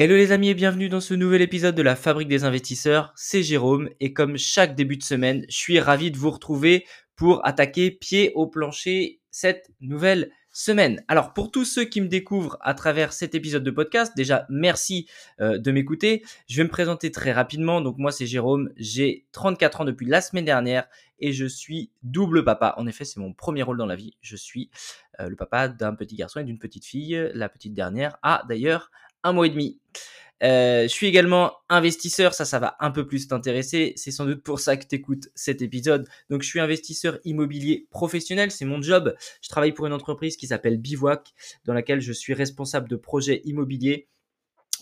Hello les amis et bienvenue dans ce nouvel épisode de la Fabrique des investisseurs. C'est Jérôme et comme chaque début de semaine, je suis ravi de vous retrouver pour attaquer pied au plancher cette nouvelle semaine. Alors pour tous ceux qui me découvrent à travers cet épisode de podcast, déjà merci euh, de m'écouter. Je vais me présenter très rapidement. Donc moi c'est Jérôme, j'ai 34 ans depuis la semaine dernière et je suis double papa. En effet, c'est mon premier rôle dans la vie. Je suis euh, le papa d'un petit garçon et d'une petite fille. La petite dernière a d'ailleurs un mois et demi. Euh, je suis également investisseur, ça, ça va un peu plus t'intéresser. C'est sans doute pour ça que tu écoutes cet épisode. Donc, je suis investisseur immobilier professionnel, c'est mon job. Je travaille pour une entreprise qui s'appelle Bivouac, dans laquelle je suis responsable de projets immobiliers.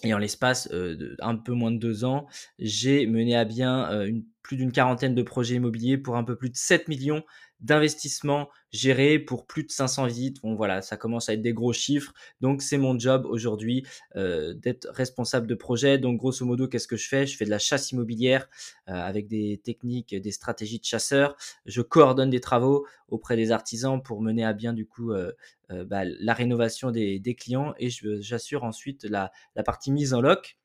Et en l'espace euh, de un peu moins de deux ans, j'ai mené à bien euh, plus d'une quarantaine de projets immobiliers pour un peu plus de 7 millions d'investissement géré pour plus de 500 visites. Bon voilà, ça commence à être des gros chiffres. Donc c'est mon job aujourd'hui euh, d'être responsable de projet. Donc grosso modo, qu'est-ce que je fais? Je fais de la chasse immobilière euh, avec des techniques, des stratégies de chasseurs. Je coordonne des travaux auprès des artisans pour mener à bien du coup euh, bah, la rénovation des, clients et j'assure ensuite la, la partie mise en loc.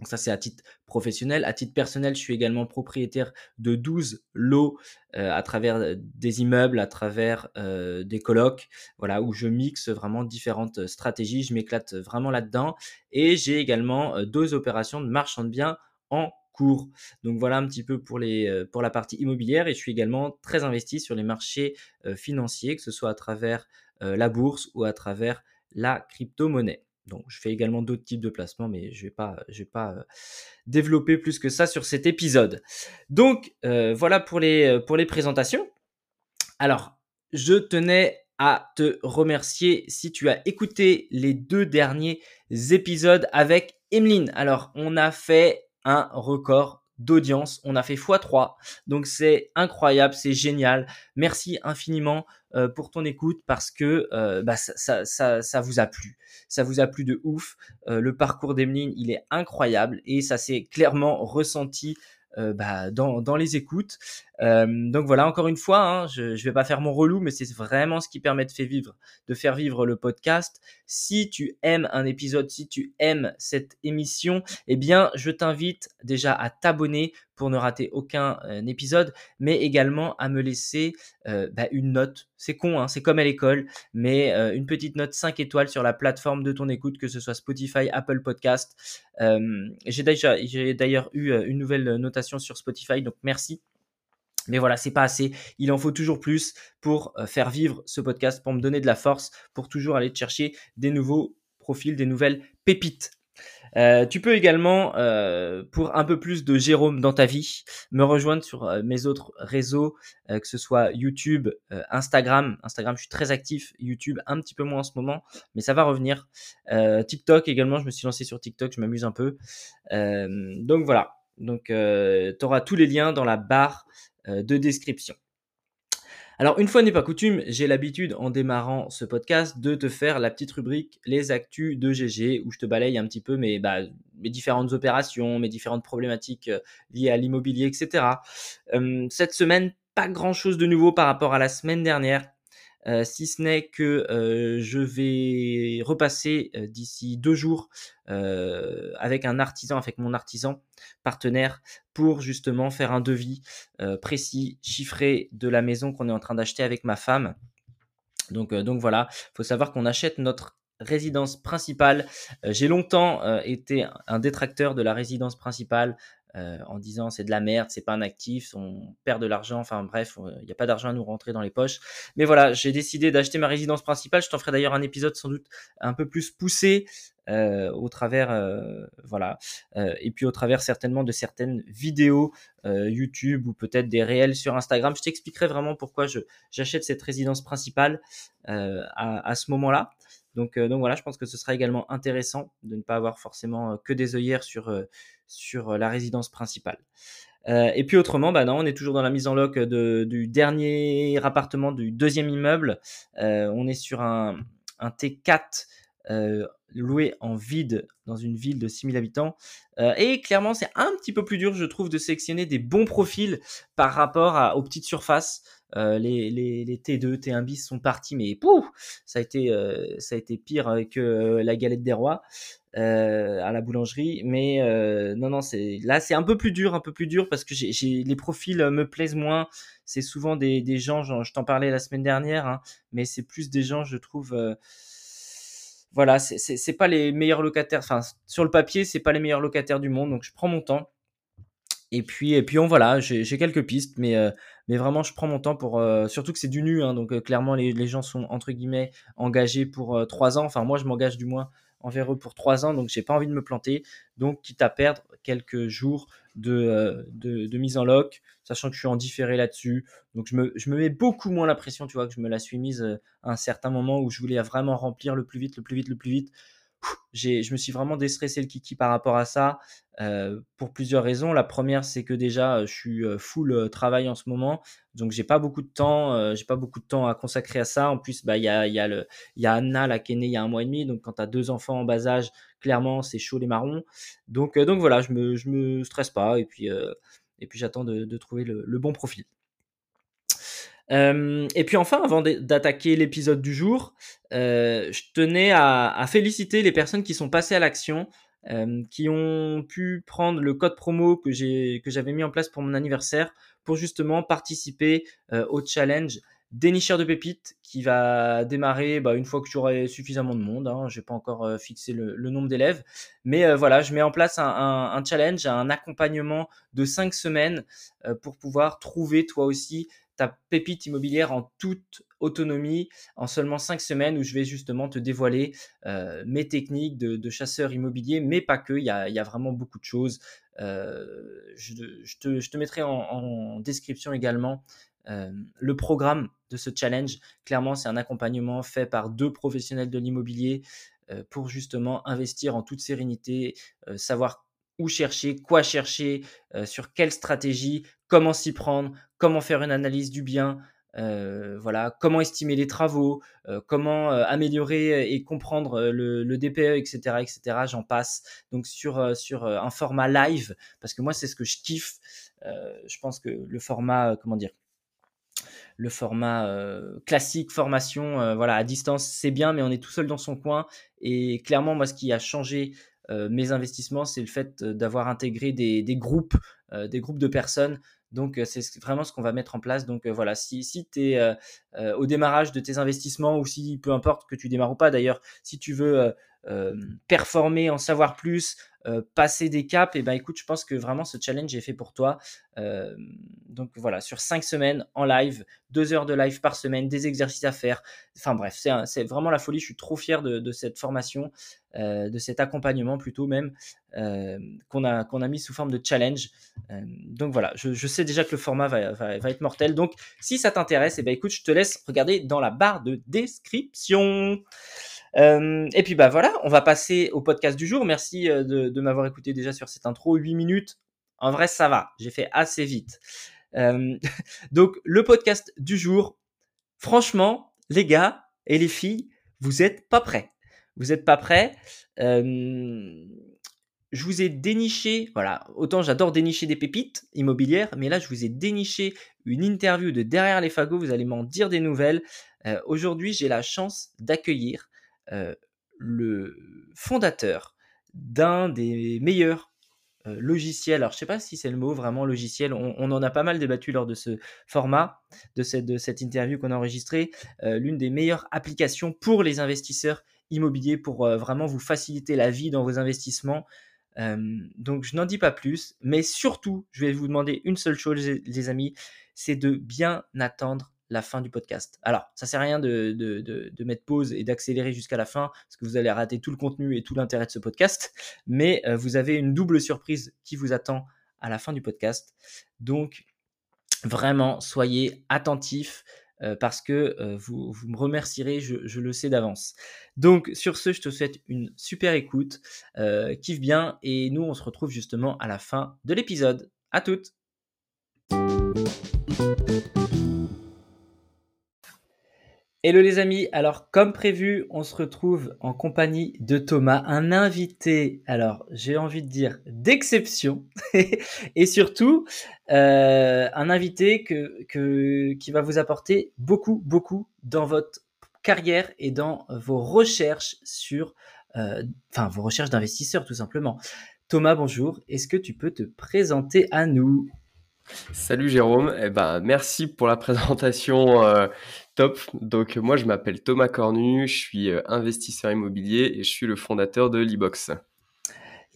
Donc ça, c'est à titre professionnel. À titre personnel, je suis également propriétaire de 12 lots euh, à travers euh, des immeubles, à travers euh, des colocs, voilà, où je mixe vraiment différentes stratégies. Je m'éclate vraiment là-dedans. Et j'ai également deux opérations de marchand de biens en cours. Donc voilà un petit peu pour, les, pour la partie immobilière. Et je suis également très investi sur les marchés financiers, que ce soit à travers la bourse ou à travers la crypto-monnaie. Je fais également d'autres types de placements, mais je je vais pas euh, développer plus que ça sur cet épisode. Donc, euh, voilà pour les, euh, pour les présentations. Alors, je tenais à te remercier si tu as écouté les deux derniers épisodes avec Emeline. Alors, on a fait un record d'audience. On a fait x3. Donc c'est incroyable, c'est génial. Merci infiniment euh, pour ton écoute parce que euh, bah, ça, ça, ça, vous a plu. Ça vous a plu de ouf. Euh, le parcours d'Emeline, il est incroyable et ça s'est clairement ressenti bah, dans, dans, les écoutes. Euh, donc voilà, encore une fois, hein, je ne vais pas faire mon relou, mais c'est vraiment ce qui permet de faire vivre, de faire vivre le podcast. Si tu aimes un épisode, si tu aimes cette émission, eh bien, je t'invite déjà à t'abonner pour ne rater aucun euh, épisode, mais également à me laisser euh, bah, une note. C'est con, hein, c'est comme à l'école, mais une petite note 5 étoiles sur la plateforme de ton écoute, que ce soit Spotify, Apple Podcast. j'ai d'ailleurs eu une nouvelle notation sur Spotify, donc merci. Mais voilà, c'est pas assez. Il en faut toujours plus pour faire vivre ce podcast, pour me donner de la force, pour toujours aller chercher des nouveaux profils, des nouvelles pépites. Tu peux également, pour un peu plus de Jérôme dans ta vie, me rejoindre sur mes autres réseaux, que ce soit YouTube, Instagram. Instagram, je suis très actif. YouTube, un petit peu moins en ce moment, mais ça va revenir. TikTok également, je me suis lancé sur TikTok, je m'amuse un peu. donc voilà. Donc, tu auras tous les liens dans la barre de description. Alors, une fois n'est pas coutume, j'ai l'habitude en démarrant ce podcast de te faire la petite rubrique Les actus de GG où je te balaye un petit peu mes, bah, différentes opérations, mes différentes problématiques euh, liées à l'immobilier, etc. Euh, cette semaine, pas grand chose de nouveau par rapport à la semaine dernière. Euh, si ce n'est que euh, je vais repasser euh, d'ici deux jours avec un artisan, avec mon artisan partenaire, pour justement faire un devis précis, chiffré de la maison qu'on est en train d'acheter avec ma femme. Donc, donc voilà, faut savoir qu'on achète notre résidence principale. J'ai longtemps été un détracteur de la résidence principale euh, en disant c'est de la merde, c'est pas un actif, on perd de l'argent, enfin bref, il n'y a pas d'argent à nous rentrer dans les poches. Mais voilà, j'ai décidé d'acheter ma résidence principale. Je t'en ferai d'ailleurs un épisode sans doute un peu plus poussé euh, au travers, euh, voilà, et puis au travers certainement de certaines vidéos YouTube ou peut-être des réels sur Instagram. Je t'expliquerai vraiment pourquoi j'achète cette résidence principale à, à, ce moment-là. Donc, donc voilà, je pense que ce sera également intéressant de ne pas avoir forcément que des œillères sur sur euh, la résidence principale. Euh, et puis autrement, bah on est toujours dans la mise en loc de, du dernier appartement du deuxième immeuble. Euh, on est sur un, un T4 loué en vide dans une ville de 6000 habitants. et clairement, c'est un petit peu plus dur, je trouve, de sélectionner des bons profils par rapport aux petites surfaces. Les, les, les, T2, T1 bis sont partis, mais pouf, ça a été, ça a été pire que la galette des rois. à la boulangerie mais non non c'est là c'est un peu plus dur un peu plus dur parce que j'ai les profils me plaisent moins c'est souvent des, des gens je t'en parlais la semaine dernière hein, mais c'est plus des gens je trouve voilà, c'est pas les meilleurs locataires. Enfin, sur le papier, c'est pas les meilleurs locataires du monde. Donc, je prends mon temps. Et puis, et puis, on voilà, j'ai quelques pistes, mais, euh, mais vraiment, je prends mon temps pour. Euh, surtout que c'est du nu, hein, donc euh, clairement, les, gens sont entre guillemets engagés pour trois ans. Enfin, moi, je m'engage du moins envers eux pour trois ans, donc j'ai pas envie de me planter. Donc, quitte à perdre quelques jours de, mise en lock, sachant que je suis en différé là-dessus. Donc, je me, je me mets beaucoup moins la pression, tu vois, que je me la suis mise à un certain moment où je voulais vraiment remplir le plus vite, le plus vite, le plus vite je me suis vraiment déstressé le kiki par rapport à ça euh, pour plusieurs raisons. La première, c'est que déjà, je suis euh, full euh, travail en ce moment, donc j'ai pas beaucoup de temps, j'ai pas beaucoup de temps à consacrer à ça. En plus, bah il y a, y, a le, y a Anna là qui est il y a un mois et demi, donc quand tu as deux enfants en bas âge, clairement c'est chaud les marrons. Donc donc voilà, je me je me stresse pas et puis et puis j'attends de, de, trouver le, le bon profil. Euh, et puis enfin, avant d'attaquer l'épisode du jour, euh, je tenais à, féliciter les personnes qui sont passées à l'action, euh, qui ont pu prendre le code promo que j'avais mis en place pour mon anniversaire pour justement participer au challenge dénicheur de pépites qui va démarrer bah, une fois que j'aurai suffisamment de monde. Hein. Je n'ai pas encore fixé le, nombre d'élèves. Mais voilà, je mets en place un, un, challenge, un accompagnement de 5 semaines pour pouvoir trouver toi aussi ta pépite immobilière en toute autonomie en seulement cinq semaines où je vais justement te dévoiler euh, mes techniques de, chasseur immobilier, mais pas que, il y a, vraiment beaucoup de choses. Euh, je, te, mettrai en, description également euh, le programme de ce challenge. Clairement, c'est un accompagnement fait par deux professionnels de l'immobilier pour justement investir en toute sérénité, savoir où chercher, quoi chercher, sur quelle stratégie, comment s'y prendre, comment faire une analyse du bien, euh, voilà, comment estimer les travaux, euh, comment euh, améliorer et comprendre le, DPE, etc., etc. J'en passe. Donc sur un format live, parce que moi c'est ce que je kiffe. je pense que le format, comment dire, le format classique formation, voilà, à distance, c'est bien, mais on est tout seul dans son coin. Et clairement, moi, ce qui a changé mes investissements, c'est le fait d'avoir intégré des groupes, des groupes de personnes donc, c'est vraiment ce qu'on va mettre en place. Donc, voilà, si, si tu es au démarrage de tes investissements ou si, peu importe que tu démarres ou pas d'ailleurs, si tu veux performer, en savoir plus, passer des caps, et ben écoute, je pense que vraiment ce challenge est fait pour toi. donc voilà, sur cinq semaines en live, deux heures de live par semaine, des exercices à faire. Enfin bref, c'est vraiment la folie. Je suis trop fier de, cette formation, de cet accompagnement plutôt même qu'on a, qu'on a mis sous forme de challenge. donc voilà, je, sais déjà que le format va, va, être mortel. Donc si ça t'intéresse, et eh ben écoute, je te laisse regarder dans la barre de description. Euh, et puis bah voilà, on va passer au podcast du jour. Merci euh, de, m'avoir écouté déjà sur cette intro. 8 minutes. En vrai, ça va. J'ai fait assez vite. Euh, donc le podcast du jour. Franchement, les gars et les filles, vous êtes pas prêts. Vous n'êtes pas prêts. je vous ai déniché, voilà, autant j'adore dénicher des pépites immobilières, mais là je vous ai déniché une interview de derrière les fagots, vous allez m'en dire des nouvelles. Aujourd'hui j'ai la chance d'accueillir le fondateur d'un des meilleurs euh, logiciels, alors je sais pas si c'est le mot vraiment logiciel, on, en a pas mal débattu lors de ce format, de cette, de cette interview qu'on a enregistrée, euh, l'une des meilleures applications pour les investisseurs immobiliers, pour vraiment vous faciliter la vie dans vos investissements. donc je n'en dis pas plus, mais surtout, je vais vous demander une seule chose, les amis, c'est de bien attendre la fin du podcast. Alors, ça sert à rien de, mettre pause et d'accélérer jusqu'à la fin, parce que vous allez rater tout le contenu et tout l'intérêt de ce podcast, mais euh, vous avez une double surprise qui vous attend à la fin du podcast. Donc, vraiment, soyez attentifs. Euh, parce que euh, vous, vous, me remercierez, je, je le sais d'avance. Donc sur ce, je te souhaite une super écoute, kiffe bien, et nous on se retrouve justement à la fin de l'épisode. À toutes Hello les amis, alors comme prévu, on se retrouve en compagnie de Thomas, un invité, alors j'ai envie de dire d'exception, et surtout euh, un invité que, que, qui va vous apporter beaucoup, beaucoup dans votre carrière et dans vos recherches sur, euh, enfin vos recherches d'investisseurs tout simplement. Thomas, bonjour, est-ce que tu peux te présenter à nous? Salut Jérôme, eh ben, merci pour la présentation euh, Donc moi je m'appelle Thomas Cornu, je suis euh, investisseur immobilier et je suis le fondateur de l'e-box.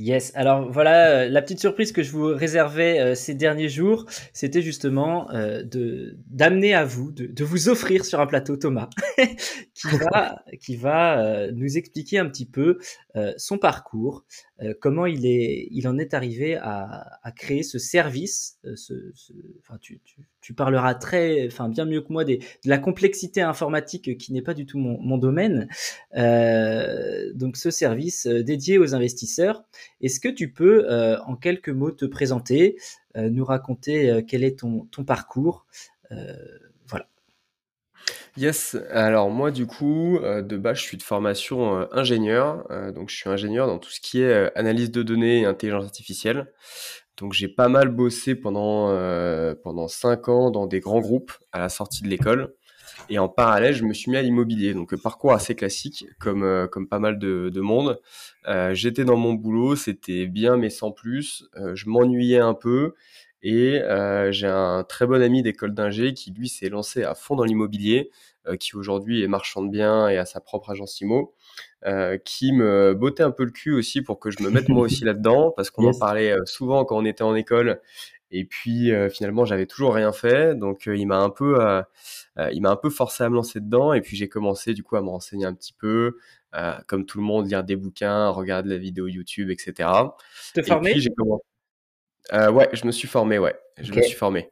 Yes, alors voilà, euh, la petite surprise que je vous réservais euh, ces derniers jours, c'était justement de d'amener à vous, de, de, vous offrir sur un plateau Thomas, qui va, qui va nous expliquer un petit peu son parcours, comment il, est, il en est arrivé à, à créer ce service. Ce, ce, enfin, tu, tu, tu, parleras très, enfin bien mieux que moi des, de la complexité informatique qui n'est pas du tout mon, mon domaine. donc ce service dédié aux investisseurs. Est-ce que tu peux, euh, en quelques mots, te présenter, euh, nous raconter euh, quel est ton, ton parcours Voilà. Yes, alors moi du coup, de base, je suis de formation ingénieur, donc je suis ingénieur dans tout ce qui est analyse de données et intelligence artificielle. Donc j'ai pas mal bossé pendant pendant cinq ans dans des grands groupes à la sortie de l'école. Et en parallèle, je me suis mis à l'immobilier. Donc, parcours assez classique, comme, euh, comme pas mal de, de monde. Euh, J'étais dans mon boulot, c'était bien, mais sans plus. Euh, je m'ennuyais un peu. Et euh, j'ai un très bon ami d'école d'ingé qui, lui, s'est lancé à fond dans l'immobilier, euh, qui aujourd'hui est marchand de biens et a sa propre agence IMO, qui me bottait un peu le cul aussi pour que je me mette moi aussi là-dedans, parce qu'on en parlait souvent quand on était en école. Et puis, finalement, j'avais toujours rien fait. Donc, il m'a un peu euh, il m'a un peu forcé à me lancer dedans et puis j'ai commencé du coup à me renseigner un petit peu, euh, comme tout le monde, lire des bouquins, regarder la vidéo YouTube, etc. Te former et puis, commencé... euh, Ouais, je me suis formé, ouais, je me suis formé.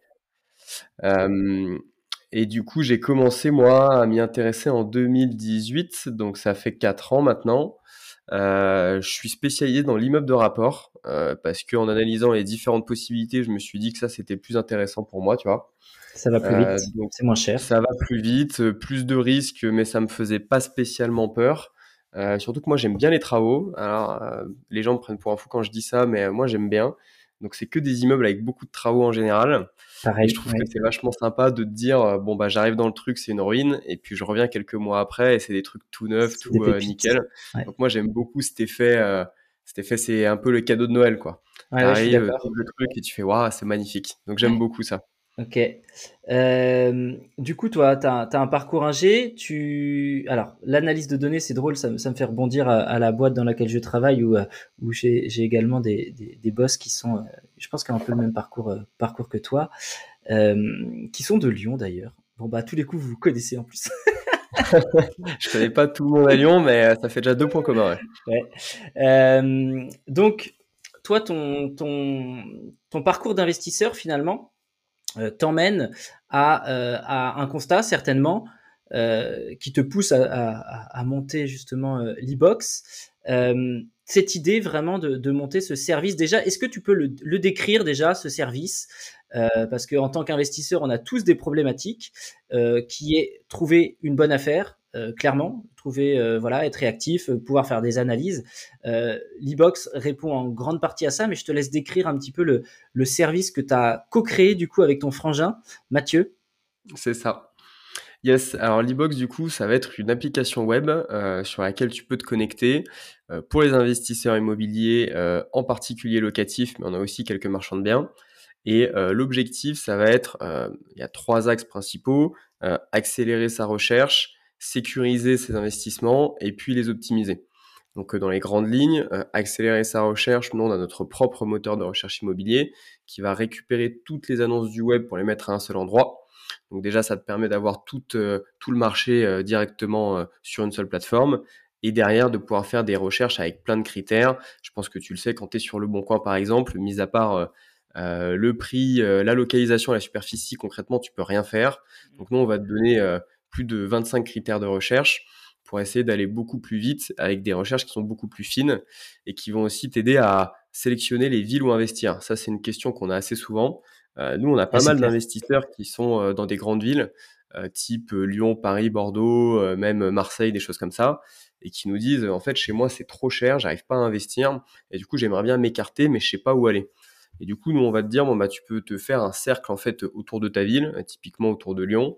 Euh, et du coup, j'ai commencé moi à m'y intéresser en 2018, donc ça fait 4 ans maintenant. Euh, je suis spécialisé dans l'immeuble de rapport parce qu'en analysant les différentes possibilités, je me suis dit que ça c'était plus intéressant pour moi, tu vois. Ça va plus vite, euh, c'est moins cher. Ça va plus vite, plus de risques, mais ça me faisait pas spécialement peur. Surtout que moi j'aime bien les travaux. Alors les gens me prennent pour un fou quand je dis ça, mais moi j'aime bien. Donc c'est que des immeubles avec beaucoup de travaux en général. Pareil, et je trouve que c'est vachement sympa de te dire bon bah j'arrive dans le truc, c'est une ruine, et puis je reviens quelques mois après et c'est des trucs tout neufs, tout nickel. Ouais. Donc moi j'aime beaucoup cet effet. cet effet, c'est un peu le cadeau de Noël, quoi. Ouais, T'arrives, le truc et tu fais waouh, c'est magnifique. Donc j'aime beaucoup ça. Ok. Euh, du coup, toi, tu as, un parcours ingé. Tu... Alors, l'analyse de données, c'est drôle, ça, ça, me fait rebondir à, à, la boîte dans laquelle je travaille où, euh, où j'ai également des, des, des, boss qui sont, euh, je pense, qui ont un peu le même parcours, parcours que toi, euh, qui sont de Lyon d'ailleurs. Bon, bah, à tous les coups, vous vous connaissez en plus. je connais pas tout le monde à Lyon, mais ça fait déjà deux points communs. Ouais. ouais. donc, toi, ton, ton, ton parcours d'investisseur, finalement, t'emmène à, euh, à, un constat, certainement, euh, qui te pousse à, à, à monter justement euh, l'e-box. cette idée vraiment de, de, monter ce service, déjà, est-ce que tu peux le, le décrire déjà, ce service? Parce qu'en tant qu'investisseur, on a tous des problématiques, qui est trouver une bonne affaire, euh, clairement, trouver, euh, voilà, être réactif, euh, pouvoir faire des analyses. L'e-box répond en grande partie à ça, mais je te laisse décrire un petit peu le, le service que tu as co-créé du coup avec ton frangin, Mathieu. C'est ça. Yes, alors l'e-box du coup, ça va être une application web sur laquelle tu peux te connecter pour les investisseurs immobiliers, en particulier locatifs, mais on a aussi quelques marchands de biens. Et l'objectif, ça va être, il y a trois axes principaux accélérer sa recherche, sécuriser ses investissements et puis les optimiser. Donc euh, dans les grandes lignes, euh, accélérer sa recherche, nous on a notre propre moteur de recherche immobilier qui va récupérer toutes les annonces du web pour les mettre à un seul endroit. Donc déjà ça te permet d'avoir tout, euh, le marché directement sur une seule plateforme et derrière de pouvoir faire des recherches avec plein de critères. Je pense que tu le sais quand tu es sur le bon coin par exemple, mis à part le prix, la localisation, la superficie, concrètement tu peux rien faire. Donc nous on va te donner plus de 25 critères de recherche pour essayer d'aller beaucoup plus vite avec des recherches qui sont beaucoup plus fines et qui vont aussi t'aider à sélectionner les villes où investir. Ça, c'est une question qu'on a assez souvent. Euh, nous, on a pas ah, mal d'investisseurs qui sont euh, dans des grandes villes, type Lyon, Paris, Bordeaux, même Marseille, des choses comme ça, et qui nous disent en fait chez moi c'est trop cher, j'arrive pas à investir, et du coup j'aimerais bien m'écarter, mais je sais pas où aller. Et du coup, nous, on va te dire, bon, bah, tu peux te faire un cercle, en fait, autour de ta ville, typiquement autour de Lyon,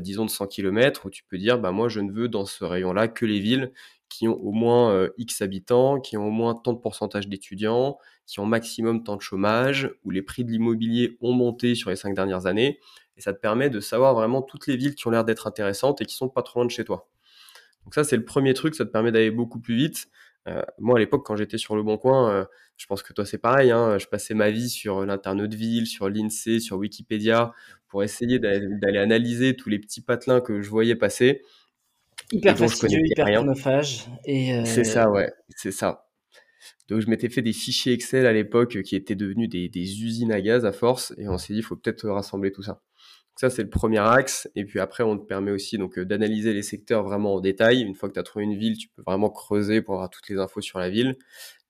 disons de 100 km, où tu peux dire, bah, moi, je ne veux dans ce rayon-là que les villes qui ont au moins X habitants, qui ont au moins tant de pourcentage d'étudiants, qui ont maximum tant de chômage, où les prix de l'immobilier ont monté sur les cinq dernières années. Et ça te permet de savoir vraiment toutes les villes qui ont l'air d'être intéressantes et qui sont pas trop loin de chez toi. Donc ça, c'est le premier truc, ça te permet d'aller beaucoup plus vite. Euh, moi, à l'époque, quand j'étais sur le Bon Coin, euh, je pense que toi, c'est pareil. Hein, je passais ma vie sur l'internet ville, sur l'INSEE, sur Wikipédia, pour essayer d'aller analyser tous les petits patelins que je voyais passer. Hyper fastidieux, hyper chronophage. Euh, c'est ça, ouais, c'est ça. Donc, je m'étais fait des fichiers Excel à l'époque qui étaient devenus des, des, usines à gaz à force, et on s'est dit, il faut peut-être rassembler tout ça. Ça, c'est le premier axe. Et puis après, on te permet aussi donc euh, d'analyser les secteurs vraiment en détail. Une fois que tu as trouvé une ville, tu peux vraiment creuser pour avoir toutes les infos sur la ville.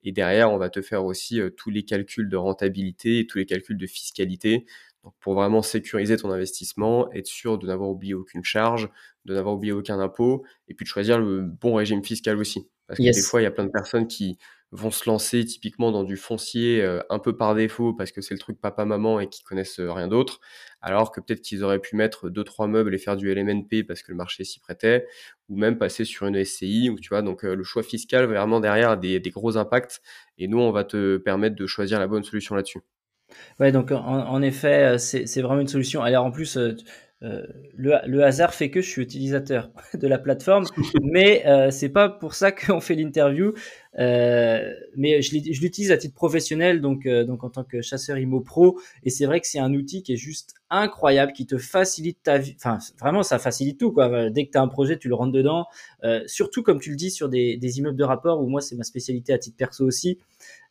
Et derrière, on va te faire aussi euh, tous les calculs de rentabilité et tous les calculs de fiscalité. Donc pour vraiment sécuriser ton investissement, être sûr de n'avoir oublié aucune charge, de n'avoir oublié aucun impôt, et puis de choisir le bon régime fiscal aussi. Parce que des fois, il y a plein de personnes qui vont se lancer typiquement dans du foncier euh, un peu par défaut parce que c'est le truc papa-maman et qui connaissent euh, rien d'autre, alors que peut-être qu'ils auraient pu mettre deux trois meubles et faire du LMNP parce que le marché s'y prêtait, ou même passer sur une SCI, ou tu vois, donc euh, le choix fiscal vraiment derrière a des, des, gros impacts, et nous on va te permettre de choisir la bonne solution là-dessus. Ouais, donc en, en effet, c'est vraiment une solution. Alors en plus, euh, le, le, hasard fait que je suis utilisateur de la plateforme, mais euh, c'est pas pour ça qu'on fait l'interview. Euh, mais je l'utilise à titre professionnel, donc euh, donc en tant que chasseur IMO pro, et c'est vrai que c'est un outil qui est juste incroyable, qui te facilite ta vie. Enfin, vraiment, ça facilite tout quoi. Dès que tu as un projet, tu le rentres dedans. Euh, surtout comme tu le dis sur des, des immeubles de rapport, où moi c'est ma spécialité à titre perso aussi.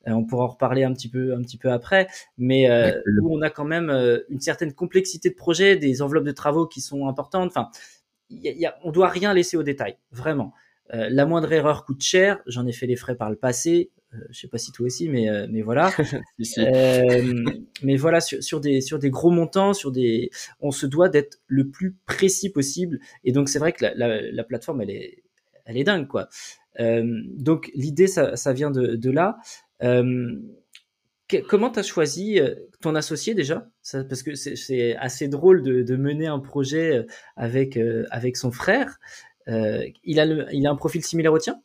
Euh, on pourra en reparler un petit peu, un petit peu après, mais euh, où on a quand même euh, une certaine complexité de projet, des enveloppes de travaux qui sont importantes. Enfin, y y a, on doit rien laisser au détail, vraiment. la moindre erreur coûte cher. J'en ai fait les frais par le passé. je sais pas si toi aussi, mais mais voilà. mais voilà sur, sur, des sur des gros montants, sur des, on se doit d'être le plus précis possible. Et donc c'est vrai que la, la, la, plateforme elle est elle est dingue quoi. Donc l'idée ça, vient de, là. Euh, comment tu as choisi euh, ton associé déjà? Parce que c'est assez drôle de, mener un projet euh, avec, avec son frère. il, a il a un profil similaire au tien?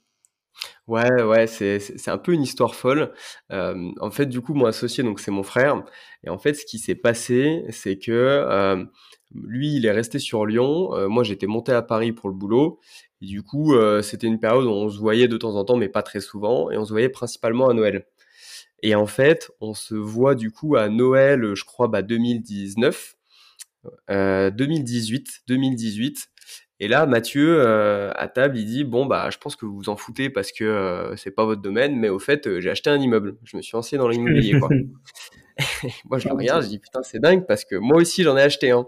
Ouais, ouais, c'est un peu une histoire folle. en fait, du coup, mon associé, donc c'est mon frère. Et en fait, ce qui s'est passé, c'est que lui, il est resté sur Lyon. moi, j'étais monté à Paris pour le boulot. Et du coup, euh, c'était une période où on se voyait de temps en temps, mais pas très souvent, et on se voyait principalement à Noël. Et en fait, on se voit du coup à Noël, je crois, bah, 2019, euh, 2018, 2018. Et là, Mathieu, euh, à table, il dit bon bah, je pense que vous vous en foutez parce que euh, c'est pas votre domaine, mais au fait, j'ai acheté un immeuble. Je me suis lancé dans l'immobilier, quoi. moi, je le regarde, je dis putain, c'est dingue parce que moi aussi, j'en ai acheté un.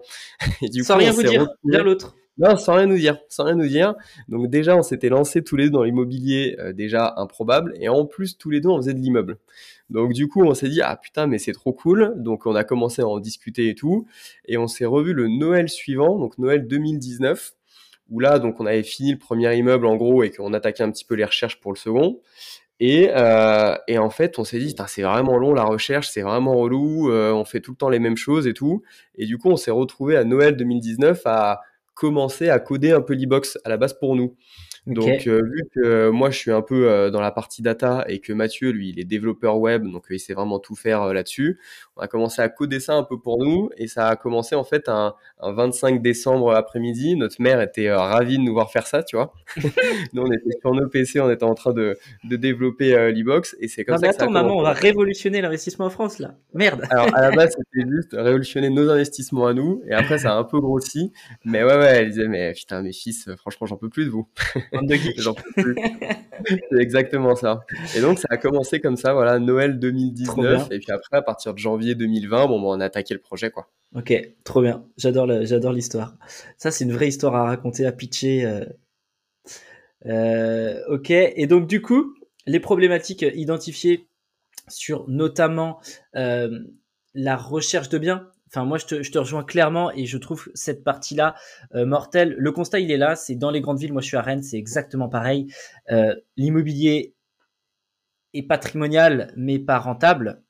Et du Sans rien vous dire, dire l'autre. Non, sans rien nous dire, sans rien nous dire. Donc déjà, on s'était lancé tous les deux dans l'immobilier euh, déjà improbable, et en plus tous les deux on faisait de l'immeuble. Donc du coup, on s'est dit ah putain mais c'est trop cool. Donc on a commencé à en discuter et tout, et on s'est revu le Noël suivant, donc Noël 2019, où là donc on avait fini le premier immeuble en gros et qu'on attaquait un petit peu les recherches pour le second. Et, euh, et en fait, on s'est dit, c'est vraiment long la recherche, c'est vraiment relou, euh, on fait tout le temps les mêmes choses et tout. Et du coup, on s'est retrouvé à Noël 2019 à commencer à coder un peu l'e-box à la base pour nous. Donc, euh, vu que euh, moi, je suis un peu euh, dans la partie data et que Mathieu, lui, il est développeur web, donc il sait vraiment tout faire là-dessus, on a commencé à coder ça un peu pour nous et ça a commencé en fait un, un 25 décembre après-midi. Notre mère était ravie de nous voir faire ça, tu vois. nous, on était sur nos PC, on était en train de, de développer l'e-box et c'est comme ça. Mais attends, maman, on va révolutionner l'investissement en France là. Merde. Alors, à la base, c'était juste révolutionner nos investissements à nous et après, ça a un peu grossi. Mais ouais, ouais, elle disait, mais putain, mes fils, franchement, j'en peux plus de vous. c'est exactement ça. Et donc, ça a commencé comme ça, voilà, Noël 2019. Et puis après, à partir de janvier 2020, bon, on a attaqué le projet, quoi. Ok, trop bien. J'adore, j'adore l'histoire. Ça, c'est une vraie histoire à raconter, à pitcher. Euh. Euh, ok, et donc, du coup, les problématiques identifiées sur notamment euh, la recherche de biens, Enfin, moi, je te, je te, rejoins clairement et je trouve cette partie-là euh, mortelle. Le constat, il est là. C'est dans les grandes villes. Moi, je suis à Rennes. C'est exactement pareil. Euh, L'immobilier est patrimonial, mais pas rentable.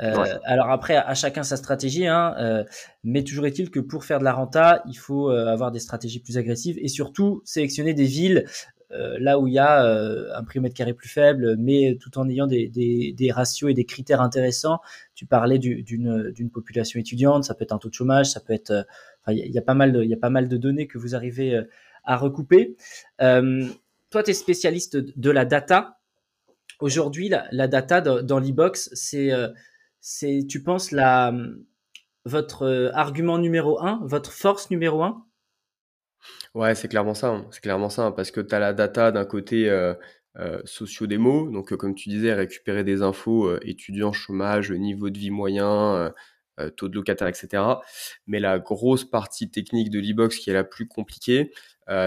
Euh, Alors après, à, chacun sa stratégie, hein, mais toujours est-il que pour faire de la renta, il faut avoir des stratégies plus agressives et surtout sélectionner des villes là où il y a euh, un prix au mètre carré plus faible, mais tout en ayant des, ratios et des critères intéressants. Tu parlais d'une population étudiante, ça peut être un taux de chômage, ça peut être, il y, a pas mal de, y a pas mal de données que vous arrivez à recouper. toi, tu es spécialiste de la data. Aujourd'hui, la, la, data dans, dans l'e-box, c'est, c'est, tu penses la, votre argument numéro un, votre force numéro un? Ouais, c'est clairement ça, hein. c'est clairement ça, hein, parce que tu as la data d'un côté socio-démo, donc comme tu disais, récupérer des infos étudiants, chômage, niveau de vie moyen, taux de locataire, etc. Mais la grosse partie technique de l'e-box qui est la plus compliquée,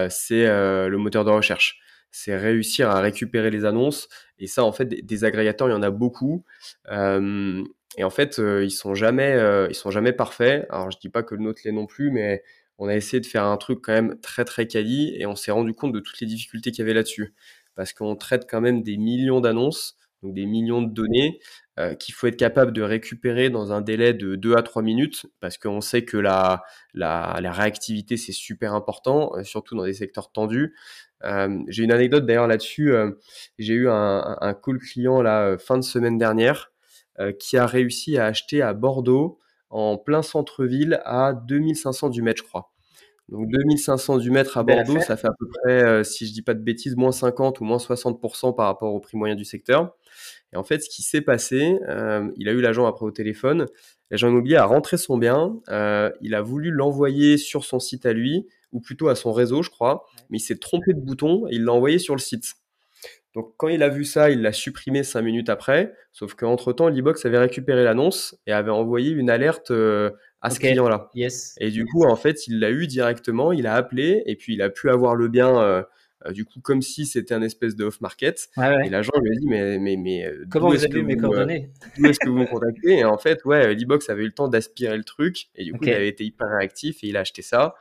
c'est le moteur de recherche. C'est réussir à récupérer les annonces, et ça, en fait, des, des agrégateurs, il y en a beaucoup. et en fait, ils sont sont jamais parfaits. Alors, je dis pas que le nôtre l'est non plus, mais on a essayé de faire un truc quand même très très quali et on s'est rendu compte de toutes les difficultés qu'il y avait là-dessus. Parce qu'on traite quand même des millions d'annonces, donc des millions de données euh, qu'il faut être capable de récupérer dans un délai de 2 à 3 minutes parce qu'on sait que la, la, la réactivité c'est super important, euh, surtout dans des secteurs tendus. Euh, j'ai une anecdote d'ailleurs là-dessus. J'ai eu un, un, call client là fin de semaine dernière qui a réussi à acheter à Bordeaux en plein centre-ville à 2500 du mètre, je crois. Donc 2500 du mètre à Bordeaux, ça fait à peu près, euh, si je dis pas de bêtises, moins 50 ou moins 60% par rapport au prix moyen du secteur. Et en fait, ce qui s'est passé, euh, il a eu l'agent après au téléphone. L'agent immobilier a rentré son bien, euh, il a voulu l'envoyer sur son site à lui, ou plutôt à son réseau, je crois, mais il s'est trompé de bouton et il l'a envoyé sur le site. Donc quand il a vu ça, il l'a supprimé cinq minutes après, sauf qu'entre-temps, l'e-box avait récupéré l'annonce et avait envoyé une alerte euh, à ce client-là. Yes. Et du coup, en fait, il l'a eu directement, il a appelé et puis il a pu avoir le bien, euh, euh, du coup, comme si c'était un espèce de off-market. Ouais. Et l'agent lui a dit, mais, mais, mais comment vous avez eu mes coordonnées? D'où est-ce que vous me contactez? Et en fait, ouais, l'e-box avait eu le temps d'aspirer le truc et du coup, okay. il avait été hyper réactif et il a acheté ça.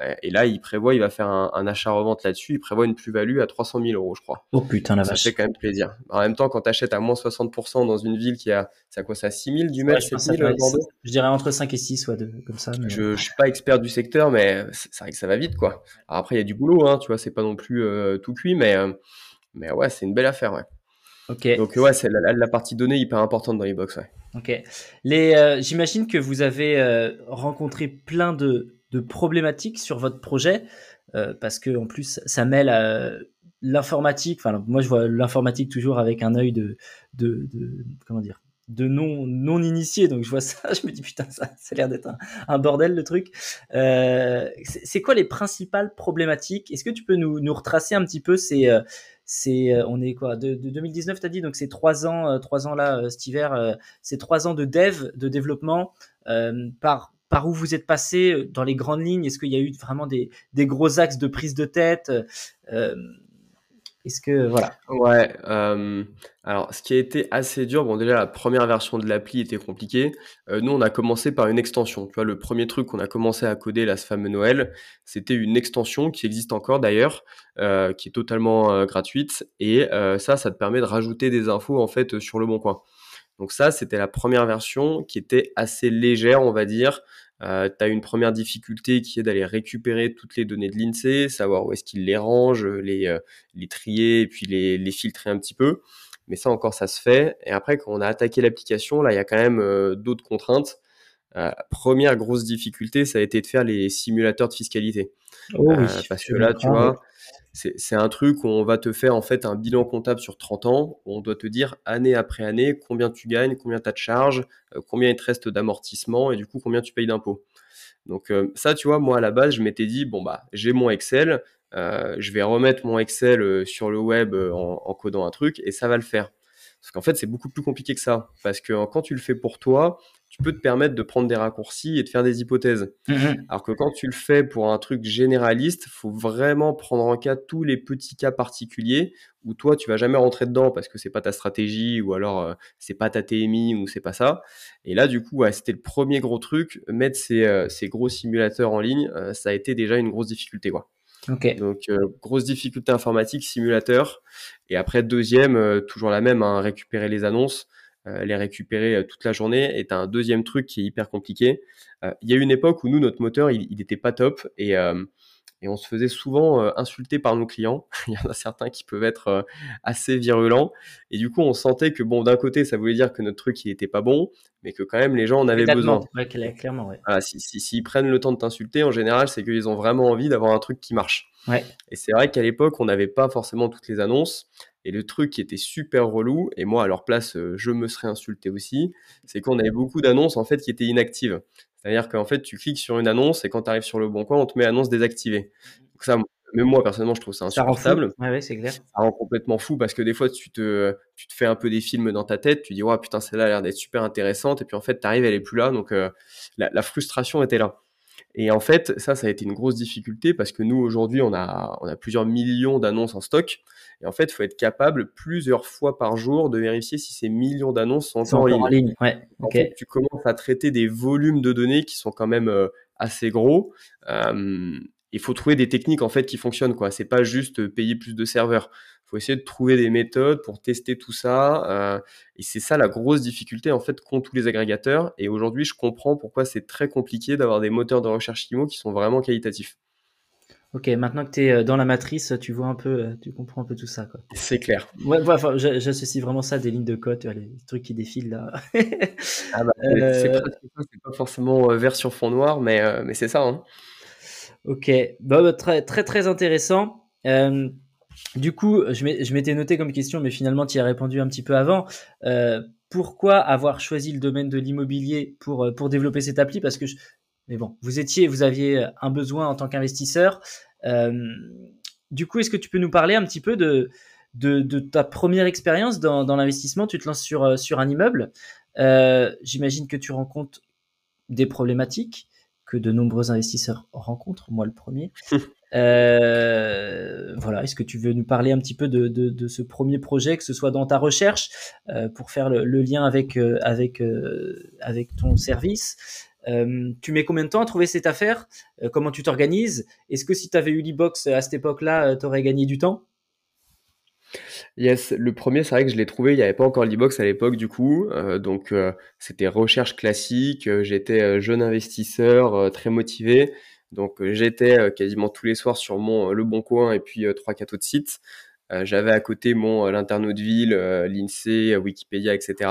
Euh, et là, il prévoit, il va faire un, un achat-revente là-dessus. Il prévoit une plus-value à 300 000 euros, je crois. Oh putain, la ça vache. fait quand même plaisir. En même temps, quand tu achètes à moins 60% dans une ville qui a, c'est quoi ça, 6 000 du mètre, ouais, 7 000 Bordeaux Je dirais entre 5 et 6, ouais, de, comme ça. Mais... Je, je suis pas expert du secteur, mais c'est vrai que ça va vite, quoi. Alors après, il y a du boulot, hein, tu vois, c'est pas non plus euh, tout cuit, mais, euh, mais ouais, c'est une belle affaire, ouais. Ok. Donc ouais, c'est la, la, partie donnée hyper importante dans les box, ouais. Ok. Les, euh, j'imagine que vous avez euh, rencontré plein de, de problématiques sur votre projet euh, parce que en plus ça mêle à l'informatique. Enfin, moi je vois l'informatique toujours avec un œil de, de, de comment dire de non non initié. Donc je vois ça je me dis putain ça, ça a l'air d'être un, bordel le truc. Euh, c'est quoi les principales problématiques? Est-ce que tu peux nous, nous retracer un petit peu ces c'est on est quoi de, de 2019 t'as dit? Donc c'est trois ans trois ans là cet hiver c'est trois ans de dev de développement euh, par par où vous êtes passé dans les grandes lignes? Est-ce qu'il y a eu vraiment des, gros axes de prise de tête? Euh, Est-ce que voilà Ouais. Euh, alors, ce qui a été assez dur, bon déjà la première version de l'appli était compliquée. Euh, nous, on a commencé par une extension. Tu vois, le premier truc qu'on a commencé à coder là, ce fameux Noël, c'était une extension qui existe encore d'ailleurs, euh, qui est totalement gratuite. Et ça, ça te permet de rajouter des infos en fait sur le bon coin. Donc ça, c'était la première version qui était assez légère, on va dire. Euh, tu as une première difficulté qui est d'aller récupérer toutes les données de l'INSEE, savoir où est-ce qu'il les range, les, euh, les trier et puis les, les, filtrer un petit peu. Mais ça encore, ça se fait. Et après, quand on a attaqué l'application, là, il y a quand même euh, d'autres contraintes. Euh, première grosse difficulté, ça a été de faire les simulateurs de fiscalité. Oh oui, parce que là, tu vois, c'est un truc où on va te faire en fait un bilan comptable sur 30 ans, on doit te dire année après année combien tu gagnes, combien tu as de charges, euh, combien il te reste d'amortissement et du coup combien tu payes d'impôts. Donc euh, ça, tu vois, moi à la base, je m'étais dit, bon bah j'ai mon Excel, euh, je vais remettre mon Excel sur le web en, en codant un truc et ça va le faire. Parce qu'en fait, c'est beaucoup plus compliqué que ça. Parce que quand tu le fais pour toi, qui peut te permettre de prendre des raccourcis et de faire des hypothèses. Mhm. Alors que quand tu le fais pour un truc généraliste, faut vraiment prendre en cas tous les petits cas particuliers où toi tu vas jamais rentrer dedans parce que c'est pas ta stratégie ou alors euh, c'est pas ta TMI ou c'est pas ça. Et là du coup, ouais, c'était le premier gros truc, mettre ces, euh, ces gros simulateurs en ligne, euh, ça a été déjà une grosse difficulté quoi. Ok. Donc euh, grosse difficulté informatique, simulateur. Et après deuxième, euh, toujours la même, hein, récupérer les annonces, les récupérer euh, toute la journée. Et t'as un deuxième truc qui est hyper compliqué. Euh, Il y a une époque où nous notre moteur il, il était pas top et euh, et on se faisait souvent euh, insulter par nos clients. Il y en a certains qui peuvent être euh, assez virulents. Et du coup, on sentait que, bon, d'un côté, ça voulait dire que notre truc, il était pas bon, mais que quand même, les gens en avaient besoin. Ouais, cla- clairement, ouais. Voilà, si, si, s'ils prennent le temps de t'insulter, en général, c'est qu'ils ont vraiment envie d'avoir un truc qui marche. Ouais. Et c'est vrai qu'à l'époque, on n'avait pas forcément toutes les annonces. Et le truc qui était super relou, et moi, à leur place, euh, je me serais insulté aussi, c'est qu'on avait beaucoup d'annonces, en fait, qui étaient inactives. C'est-à-dire qu'en fait, tu cliques sur une annonce, et quand tu arrives sur le bon coin, on te met annonce désactivée. Donc ça, même moi, personnellement, je trouve ça Ça rend insupportable Ouais, clair. ça rend complètement fou parce que des fois tu te, tu te fais un peu des films dans ta tête, tu dis ouais putain celle-là a l'air d'être super intéressante et puis en fait t'arrives elle est plus là donc euh, la, la frustration était là. Et en fait ça ça a été une grosse difficulté parce que nous aujourd'hui on a on a plusieurs millions d'annonces en stock et en fait il faut être capable plusieurs fois par jour de vérifier si ces millions d'annonces sont encore en ligne. en ligne. Ouais. En Ok. fait, tu commences à traiter des volumes de données qui sont quand même euh, assez gros. Euh, il faut trouver des techniques en fait qui fonctionnent quoi. C'est pas juste euh, payer plus de serveurs. Il faut essayer de trouver des méthodes pour tester tout ça. euh, et c'est ça la grosse difficulté en fait qu'ont tous les agrégateurs. Et aujourd'hui, je comprends pourquoi c'est très compliqué d'avoir des moteurs de recherche IMO qui sont vraiment qualitatifs. Ok, maintenant que tu es dans la matrice, tu vois un peu, euh, tu comprends un peu tout ça, quoi. C'est clair. Ouais, ouais, enfin, j'a- j'associe vraiment ça à des lignes de code, les trucs qui défilent là. Ah bah, c'est Euh, c'est pas forcément euh, vert sur fond noir, mais, euh, mais c'est ça. Hein. Ok, bah, bah, très très très intéressant. Euh, du coup, je m'étais noté comme question, mais finalement tu y as répondu un petit peu avant. Euh, pourquoi avoir choisi le domaine de l'immobilier pour euh, développer cette appli? Parce que mais vous étiez, vous aviez un besoin en tant qu'investisseur. Euh, du coup, est-ce que tu peux nous parler un petit peu de ta première expérience dans, l'investissement? Tu te lances sur euh, un immeuble. Euh, J'imagine que tu rencontres des problématiques que de nombreux investisseurs rencontrent, moi le premier. Euh, voilà, est-ce que tu veux nous parler un petit peu de, ce premier projet, que ce soit dans ta recherche, euh, pour faire le, lien avec, euh, avec, ton service? Tu mets combien de temps à trouver cette affaire? Comment tu t'organises? Est-ce que si tu avais eu l'e-box à cette époque-là, tu aurais gagné du temps? Yes, le premier, c'est vrai que je l'ai trouvé, il n'y avait pas encore l'e-box à l'époque du coup, donc c'était recherche classique, j'étais jeune investisseur, très motivé, donc euh, j'étais euh, quasiment tous les soirs sur mon euh, Le Bon Coin et puis trois quatre autres sites. J'avais à côté mon l'internaute ville, l'INSEE, Wikipédia, etc.